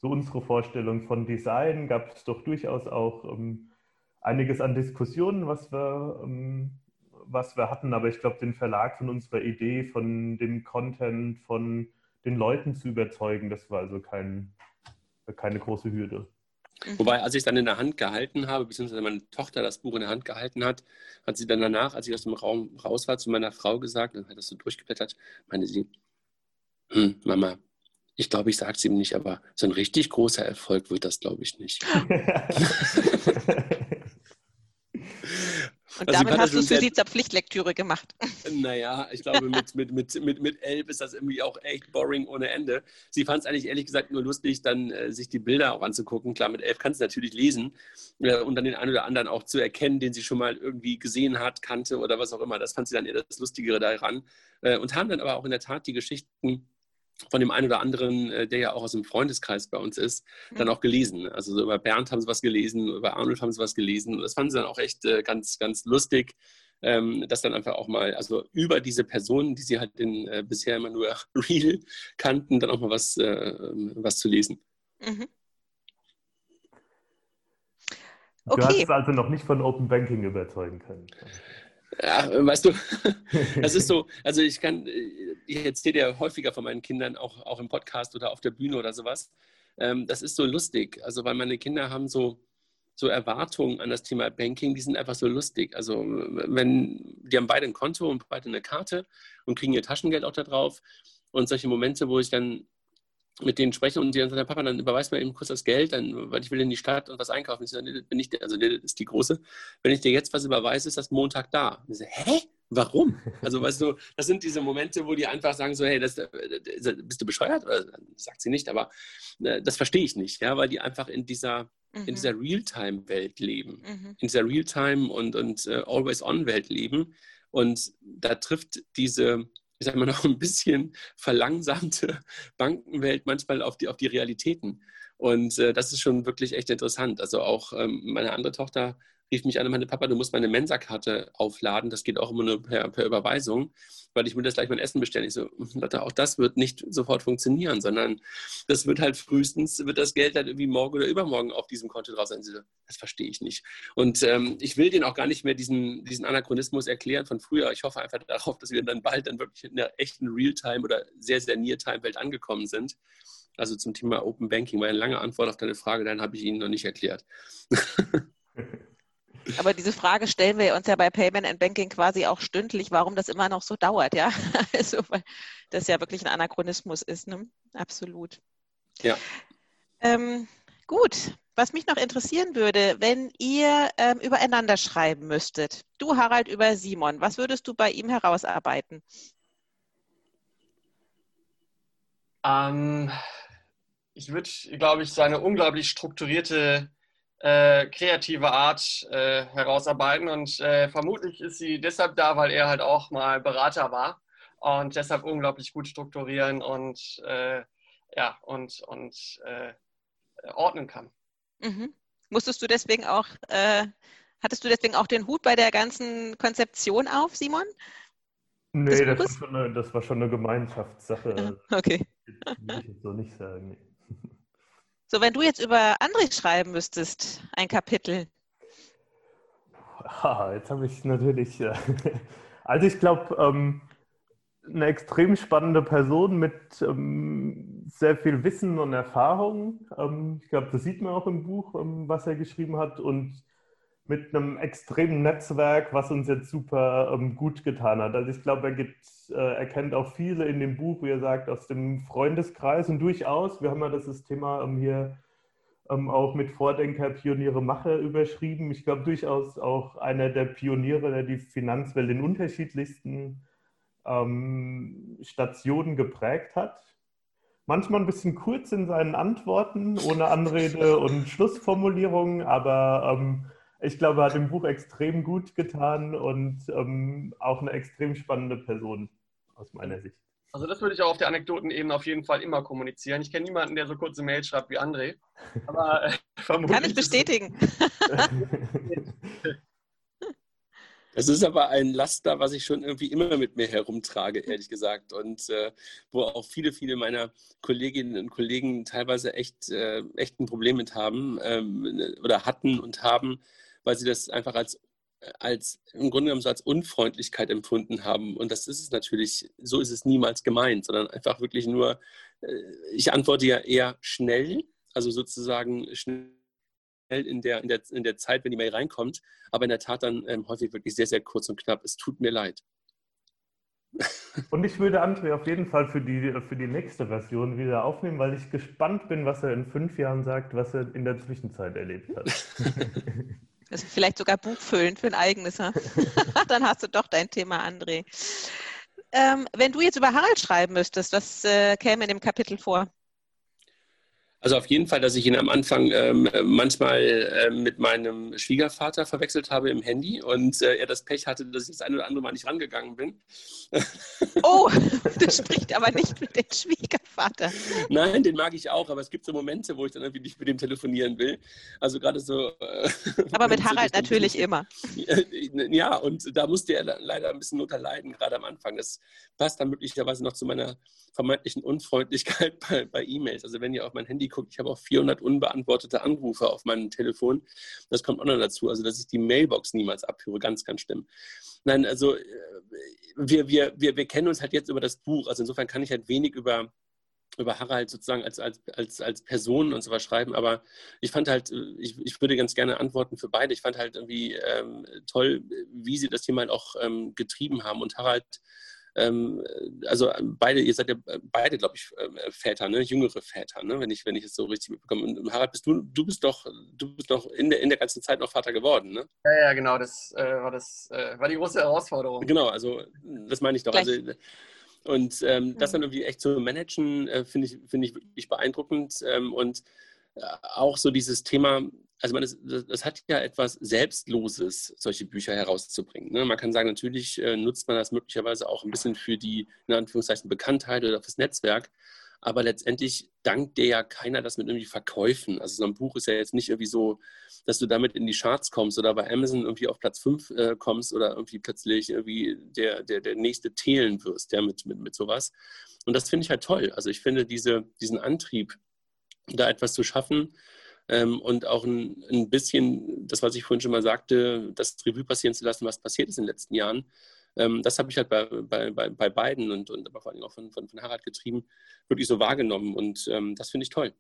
so unsere Vorstellung von Design gab es doch durchaus auch ähm, einiges an Diskussionen, was wir, ähm, was wir hatten. Aber ich glaube, den Verlag von unserer Idee, von dem Content, von den Leuten zu überzeugen, das war also kein, keine große Hürde. Mhm. Wobei, als ich es dann in der Hand gehalten habe, beziehungsweise meine Tochter das Buch in der Hand gehalten hat, hat sie dann danach, als ich aus dem Raum raus war, zu meiner Frau gesagt, dann hat das so durchgeblättert, meinte sie, hm, Mama, ich glaube, ich sage es ihm nicht, aber so ein richtig großer Erfolg wird das, glaube ich, nicht. Und also damit hast du es für sie zur Pflichtlektüre gemacht. Naja, ich glaube, mit, mit, mit, mit, mit elf ist das irgendwie auch echt boring ohne Ende. Sie fand es eigentlich ehrlich gesagt nur lustig, dann äh, sich die Bilder auch anzugucken. Klar, mit elf kannst du natürlich lesen äh, und dann den einen oder anderen auch zu erkennen, den sie schon mal irgendwie gesehen hat, kannte oder was auch immer. Das fand sie dann eher das Lustigere daran. Äh, und haben dann aber auch in der Tat die Geschichten von dem einen oder anderen, äh, der ja auch aus dem Freundeskreis bei uns ist, dann mhm. auch gelesen. Also so über Bernd haben sie was gelesen, über Arnold haben sie was gelesen. Und das fanden sie dann auch echt äh, ganz, ganz lustig, ähm, das dann einfach auch mal, also über diese Personen, die sie halt in, äh, bisher immer nur real kannten, dann auch mal was, was zu lesen. Mhm. Du okay. hast es also noch nicht von Open Banking überzeugen können. Ja, weißt du, das ist so, also ich kann, ich erzähle ja häufiger von meinen Kindern, auch, auch im Podcast oder auf der Bühne oder sowas. Ähm, das ist so lustig, also weil meine Kinder haben so, so Erwartungen an das Thema Banking, die sind einfach so lustig. Also wenn, die haben beide ein Konto und beide eine Karte und kriegen ihr Taschengeld auch da drauf. Und solche Momente, wo ich dann mit denen spreche und die dann sagen, Papa, dann überweist mir eben kurz das Geld, dann, weil ich will in die Stadt und was einkaufen. Ich so, bin ich, also das ist die große. Wenn ich dir jetzt was überweise, ist das Montag da. Und ich so, hä? Warum? Also, weißt du, das sind diese Momente, wo die einfach sagen so, hey, das, bist du bescheuert? Oder sagt sie nicht, aber äh, das verstehe ich nicht, ja, weil die einfach in dieser, mhm. in dieser Realtime-Welt leben, mhm. in dieser Realtime- und, und uh, Always-On-Welt leben. Und da trifft diese, ich sag mal, noch ein bisschen verlangsamte Bankenwelt manchmal auf die, auf die Realitäten. Und äh, das ist schon wirklich echt interessant. Also auch ähm, meine andere Tochter rief mich an und meinte, Papa, du musst meine Mensa-Karte aufladen. Das geht auch immer nur per, per Überweisung, weil ich will das gleich mein Essen bestellen. Ich so, Lotte, auch das wird nicht sofort funktionieren, sondern das wird halt frühestens, wird das Geld halt irgendwie morgen oder übermorgen auf diesem Konto drauf sein. So, das verstehe ich nicht. Und ähm, ich will denen auch gar nicht mehr diesen, diesen Anachronismus erklären von früher. Ich hoffe einfach darauf, dass wir dann bald dann wirklich in der echten Realtime oder sehr, sehr Near-Time-Welt angekommen sind. Also zum Thema Open Banking war eine lange Antwort auf deine Frage, dann habe ich Ihnen noch nicht erklärt. Aber diese Frage stellen wir uns ja bei Payment and Banking quasi auch stündlich, warum das immer noch so dauert, ja. Also, weil das ja wirklich ein Anachronismus ist, ne? Absolut. Ja. Ähm, gut. Was mich noch interessieren würde, wenn ihr ähm, übereinander schreiben müsstet, du Harald über Simon, was würdest du bei ihm herausarbeiten? Ähm, ich würde, glaube ich, seine unglaublich strukturierte äh, kreative Art äh, herausarbeiten. Und äh, vermutlich ist sie deshalb da, weil er halt auch mal Berater war und deshalb unglaublich gut strukturieren und äh, ja und, und äh, ordnen kann. Mhm. Musstest du deswegen auch, äh, hattest du deswegen auch den Hut bei der ganzen Konzeption auf, Simon? Nee, das war, schon eine, das war schon eine Gemeinschaftssache. Okay. Das will ich so nicht sagen. Nee. So, wenn du jetzt über André schreiben müsstest, ein Kapitel. Ah, jetzt habe ich natürlich. Äh, also, ich glaube, ähm, eine extrem spannende Person mit ähm, sehr viel Wissen und Erfahrung. Ähm, ich glaube, das sieht man auch im Buch, ähm, was er geschrieben hat. Und mit einem extremen Netzwerk, was uns jetzt super ähm, gut getan hat. Also ich glaube, er äh, er kennt auch viele in dem Buch, wie er sagt, aus dem Freundeskreis und durchaus, wir haben ja das Thema ähm, hier ähm, auch mit Vordenker, Pioniere, Macher überschrieben. Ich glaube durchaus auch einer der Pioniere, der die Finanzwelt in unterschiedlichsten ähm, Stationen geprägt hat. Manchmal ein bisschen kurz in seinen Antworten, ohne Anrede und Schlussformulierungen, aber ähm, ich glaube, er hat dem Buch extrem gut getan und ähm, auch eine extrem spannende Person aus meiner Sicht. Also das würde ich auch auf der Anekdotenebene auf jeden Fall immer kommunizieren. Ich kenne niemanden, der so kurze Mails schreibt wie André. Aber äh, Kann ich bestätigen. Es ist aber ein Laster, was ich schon irgendwie immer mit mir herumtrage, ehrlich gesagt. Und äh, wo auch viele, viele meiner Kolleginnen und Kollegen teilweise echt, äh, echt ein Problem mit haben ähm, oder hatten und haben, weil sie das einfach als, als im Grunde genommen so als Unfreundlichkeit empfunden haben. Und das ist es natürlich, so ist es niemals gemeint, sondern einfach wirklich nur, äh, ich antworte ja eher schnell, also sozusagen schnell schnell in der, in, der, in der Zeit, wenn die Mail reinkommt, aber in der Tat dann ähm, häufig wirklich sehr, sehr kurz und knapp. Es tut mir leid. Und ich würde André auf jeden Fall für die, für die nächste Version wieder aufnehmen, weil ich gespannt bin, was er in fünf Jahren sagt, was er in der Zwischenzeit erlebt hat. Das ist vielleicht sogar buchfüllend für ein eigenes. Ne? Dann hast du doch dein Thema, André. Ähm, wenn du jetzt über Harald schreiben müsstest, was äh, käme in dem Kapitel vor? Also auf jeden Fall, dass ich ihn am Anfang ähm, manchmal äh, mit meinem Schwiegervater verwechselt habe im Handy und äh, er das Pech hatte, dass ich das ein oder andere Mal nicht rangegangen bin. Oh, das spricht aber nicht mit dem Schwiegervater. Nein, den mag ich auch, aber es gibt so Momente, wo ich dann irgendwie nicht mit dem telefonieren will. Also gerade so. Äh, aber mit Harald natürlich immer. Ja, und da musste er leider ein bisschen unterleiden, gerade am Anfang. Das passt dann möglicherweise noch zu meiner vermeintlichen Unfreundlichkeit bei, bei E-Mails. Also wenn ihr auf mein Handy guckt, ich habe auch 400 unbeantwortete Anrufe auf meinem Telefon. Das kommt auch noch dazu. Also dass ich die Mailbox niemals abhöre, ganz, ganz schlimm. Nein, also äh, wir, wir, wir, wir kennen uns halt jetzt über das Buch. Also insofern kann ich halt wenig über über Harald sozusagen als, als, als, als Person und so was schreiben, aber ich fand halt, äh, ich, ich würde ganz gerne antworten für beide. Ich fand halt irgendwie ähm, toll, wie sie das Thema halt auch ähm, getrieben haben und Harald ähm, also beide, ihr seid ja beide, glaube ich, ähm, Väter, ne? jüngere Väter, ne? wenn ich, wenn ich es so richtig mitbekomme. Und Harald, bist du, du bist doch, du bist doch in der, in der ganzen Zeit noch Vater geworden, ne? Ja, ja, genau, das äh, war das äh, war die große Herausforderung. Genau, also das meine ich doch. Also, und ähm, das dann irgendwie echt zu managen, äh, finde ich, find ich wirklich beeindruckend. Ähm, und äh, auch so dieses Thema, also man, das, das, hat ja etwas Selbstloses, solche Bücher herauszubringen. Ne? Man kann sagen, natürlich äh, nutzt man das möglicherweise auch ein bisschen für die, in Anführungszeichen, Bekanntheit oder fürs Netzwerk. Aber letztendlich dankt dir ja keiner das mit irgendwie Verkäufen. Also so ein Buch ist ja jetzt nicht irgendwie so, dass du damit in die Charts kommst oder bei Amazon irgendwie auf Platz 5 äh, kommst oder irgendwie plötzlich irgendwie der, der, der nächste Thelen wirst, ja, mit, mit, mit sowas. Und das finde ich halt toll. Also ich finde diese, diesen Antrieb, da etwas zu schaffen, ähm, und auch ein, ein, bisschen, das, was ich vorhin schon mal sagte, das Revue passieren zu lassen, was passiert ist in den letzten Jahren. Ähm, das habe ich halt bei, bei, bei, bei beiden und, und aber vor allem auch von, von, von Harald getrieben, wirklich so wahrgenommen und ähm, das finde ich toll.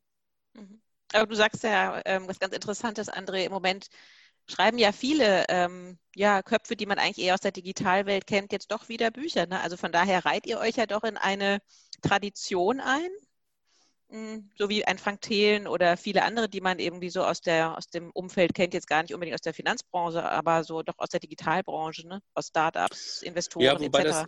Mhm. Aber du sagst ja ähm, was ganz Interessantes, André, im Moment schreiben ja viele ähm, ja, Köpfe, die man eigentlich eher aus der Digitalwelt kennt, jetzt doch wieder Bücher. Ne? Also von daher reiht ihr euch ja doch in eine Tradition ein, so wie ein Frank Thelen oder viele andere, die man irgendwie so aus, der, aus dem Umfeld kennt, jetzt gar nicht unbedingt aus der Finanzbranche, aber so doch aus der Digitalbranche, ne? aus Startups, Investoren ja, wobei etc. Das,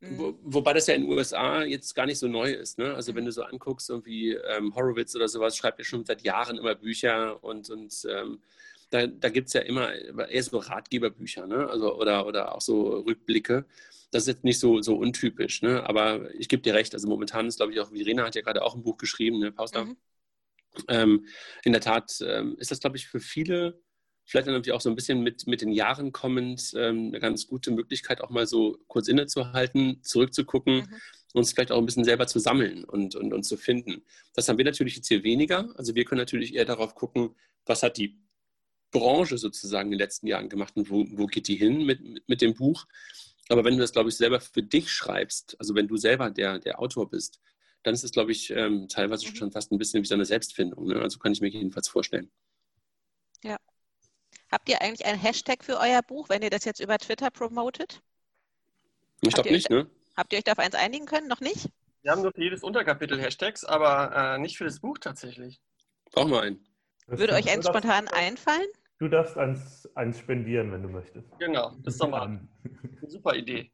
hm. wo, wobei das ja in den USA jetzt gar nicht so neu ist. Ne? Also mhm. wenn du so anguckst, irgendwie ähm, Horowitz oder sowas, schreibt ja schon seit Jahren immer Bücher und, und ähm, da, da gibt es ja immer eher so Ratgeberbücher, ne? also, oder, oder auch so Rückblicke das ist jetzt nicht so, so untypisch, ne? aber ich gebe dir recht. Also momentan ist, glaube ich, auch, Verena hat ja gerade auch ein Buch geschrieben, ne, Pauster. Mhm. Ähm, in der Tat ähm, ist das, glaube ich, für viele, vielleicht dann irgendwie auch so ein bisschen mit, mit den Jahren kommend, ähm, eine ganz gute Möglichkeit, auch mal so kurz innezuhalten, zurückzugucken. Mhm uns vielleicht auch ein bisschen selber zu sammeln und, und, und zu finden. Das haben wir natürlich jetzt hier weniger. Also wir können natürlich eher darauf gucken, was hat die Branche sozusagen in den letzten Jahren gemacht und wo, wo geht die hin mit, mit, mit dem Buch. Aber wenn du das, glaube ich, selber für dich schreibst, also wenn du selber der, der Autor bist, dann ist es, glaube ich, ähm, teilweise mhm. schon fast ein bisschen wie so eine Selbstfindung. Ne? Also kann ich mir jedenfalls vorstellen. Ja. Habt ihr eigentlich einen Hashtag für euer Buch, wenn ihr das jetzt über Twitter promotet? Ich glaube nicht, ne? Habt ihr euch da auf eins einigen können? Noch nicht? Wir haben nur für jedes Unterkapitel Hashtags, aber äh, nicht für das Buch tatsächlich. Brauchen wir einen. Würde euch eins spontan einfallen? Du darfst eins, eins spendieren, wenn du möchtest. Genau, das ist doch mal eine super Idee.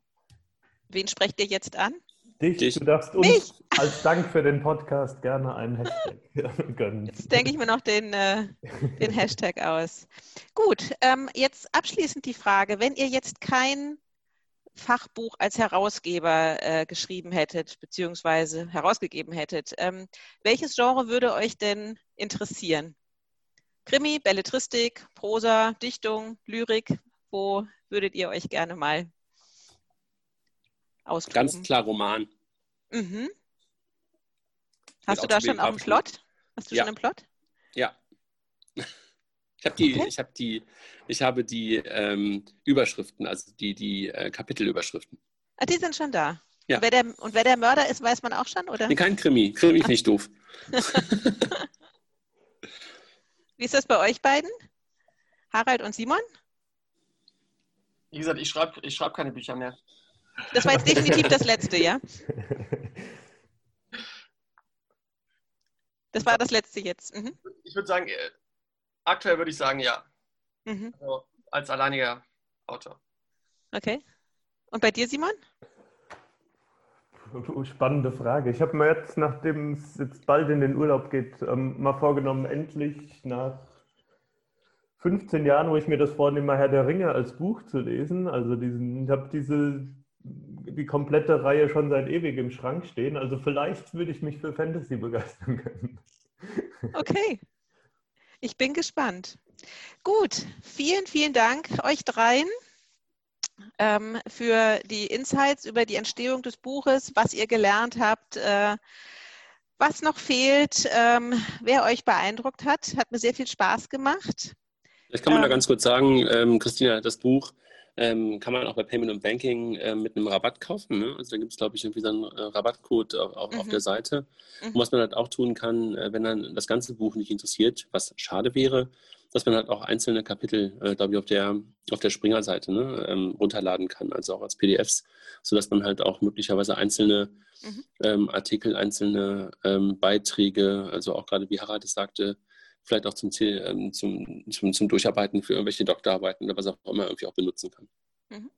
Wen sprecht ihr jetzt an? Dich. Dich. Du darfst uns Mich? als Dank für den Podcast gerne einen Hashtag gönnen. Jetzt denke ich mir noch den, äh, den Hashtag aus. Gut, ähm, jetzt abschließend die Frage, wenn ihr jetzt kein Fachbuch als Herausgeber äh, geschrieben hättet, beziehungsweise herausgegeben hättet, ähm, welches Genre würde euch denn interessieren? Krimi, Belletristik, Prosa, Dichtung, Lyrik, wo würdet ihr euch gerne mal austoben? Ganz klar Roman. Mhm. Hast du da schon auch einen Plot? Hast du ja. schon einen Plot? Ja. Ich habe die, okay. ich habe die, ich habe die ähm, Überschriften, also die, die äh, Kapitelüberschriften. Ah, die sind schon da. Ja. Und wer, der, und wer der Mörder ist, weiß man auch schon, oder? Nee, kein Krimi. Krimi ist nicht doof. Wie ist das bei euch beiden? Harald und Simon? Wie gesagt, ich schreibe ich schreib keine Bücher mehr. Das war jetzt definitiv das letzte, ja? Das war das letzte jetzt. Mhm. Ich würde sagen, äh, aktuell würde ich sagen, ja. Mhm. Also als alleiniger Autor. Okay. Und bei dir, Simon? Spannende Frage. Ich habe mir jetzt, nachdem es jetzt bald in den Urlaub geht, ähm, mal vorgenommen, endlich nach 15 Jahren, wo ich mir das vornehme, Herr der Ringe als Buch zu lesen. Also diesen, ich habe diese die komplette Reihe schon seit ewig im Schrank stehen. Also vielleicht würde ich mich für Fantasy begeistern können. Okay. Ich bin gespannt. Gut, vielen, vielen Dank euch dreien ähm, für die Insights über die Entstehung des Buches, was ihr gelernt habt, äh, was noch fehlt, ähm, wer euch beeindruckt hat. Hat mir sehr viel Spaß gemacht. Vielleicht kann man da ganz kurz sagen, ähm, Christina, das Buch ähm, kann man auch bei Payment und Banking äh, mit einem Rabatt kaufen. Ne? Also da gibt es, glaube ich, irgendwie so einen äh, Rabattcode auch, auch mhm. auf der Seite. Mhm. Und was man halt auch tun kann, äh, wenn dann das ganze Buch nicht interessiert, was schade wäre, dass man halt auch einzelne Kapitel, äh, glaube ich, auf der, auf der Springer-Seite ne, ähm, runterladen kann, also auch als PDFs, sodass man halt auch möglicherweise einzelne mhm. ähm, Artikel, einzelne ähm, Beiträge, also auch gerade wie Harald es sagte, vielleicht auch zum, Ziel, ähm, zum, zum, zum Durcharbeiten für irgendwelche Doktorarbeiten oder was auch immer irgendwie auch benutzen kann. Mhm.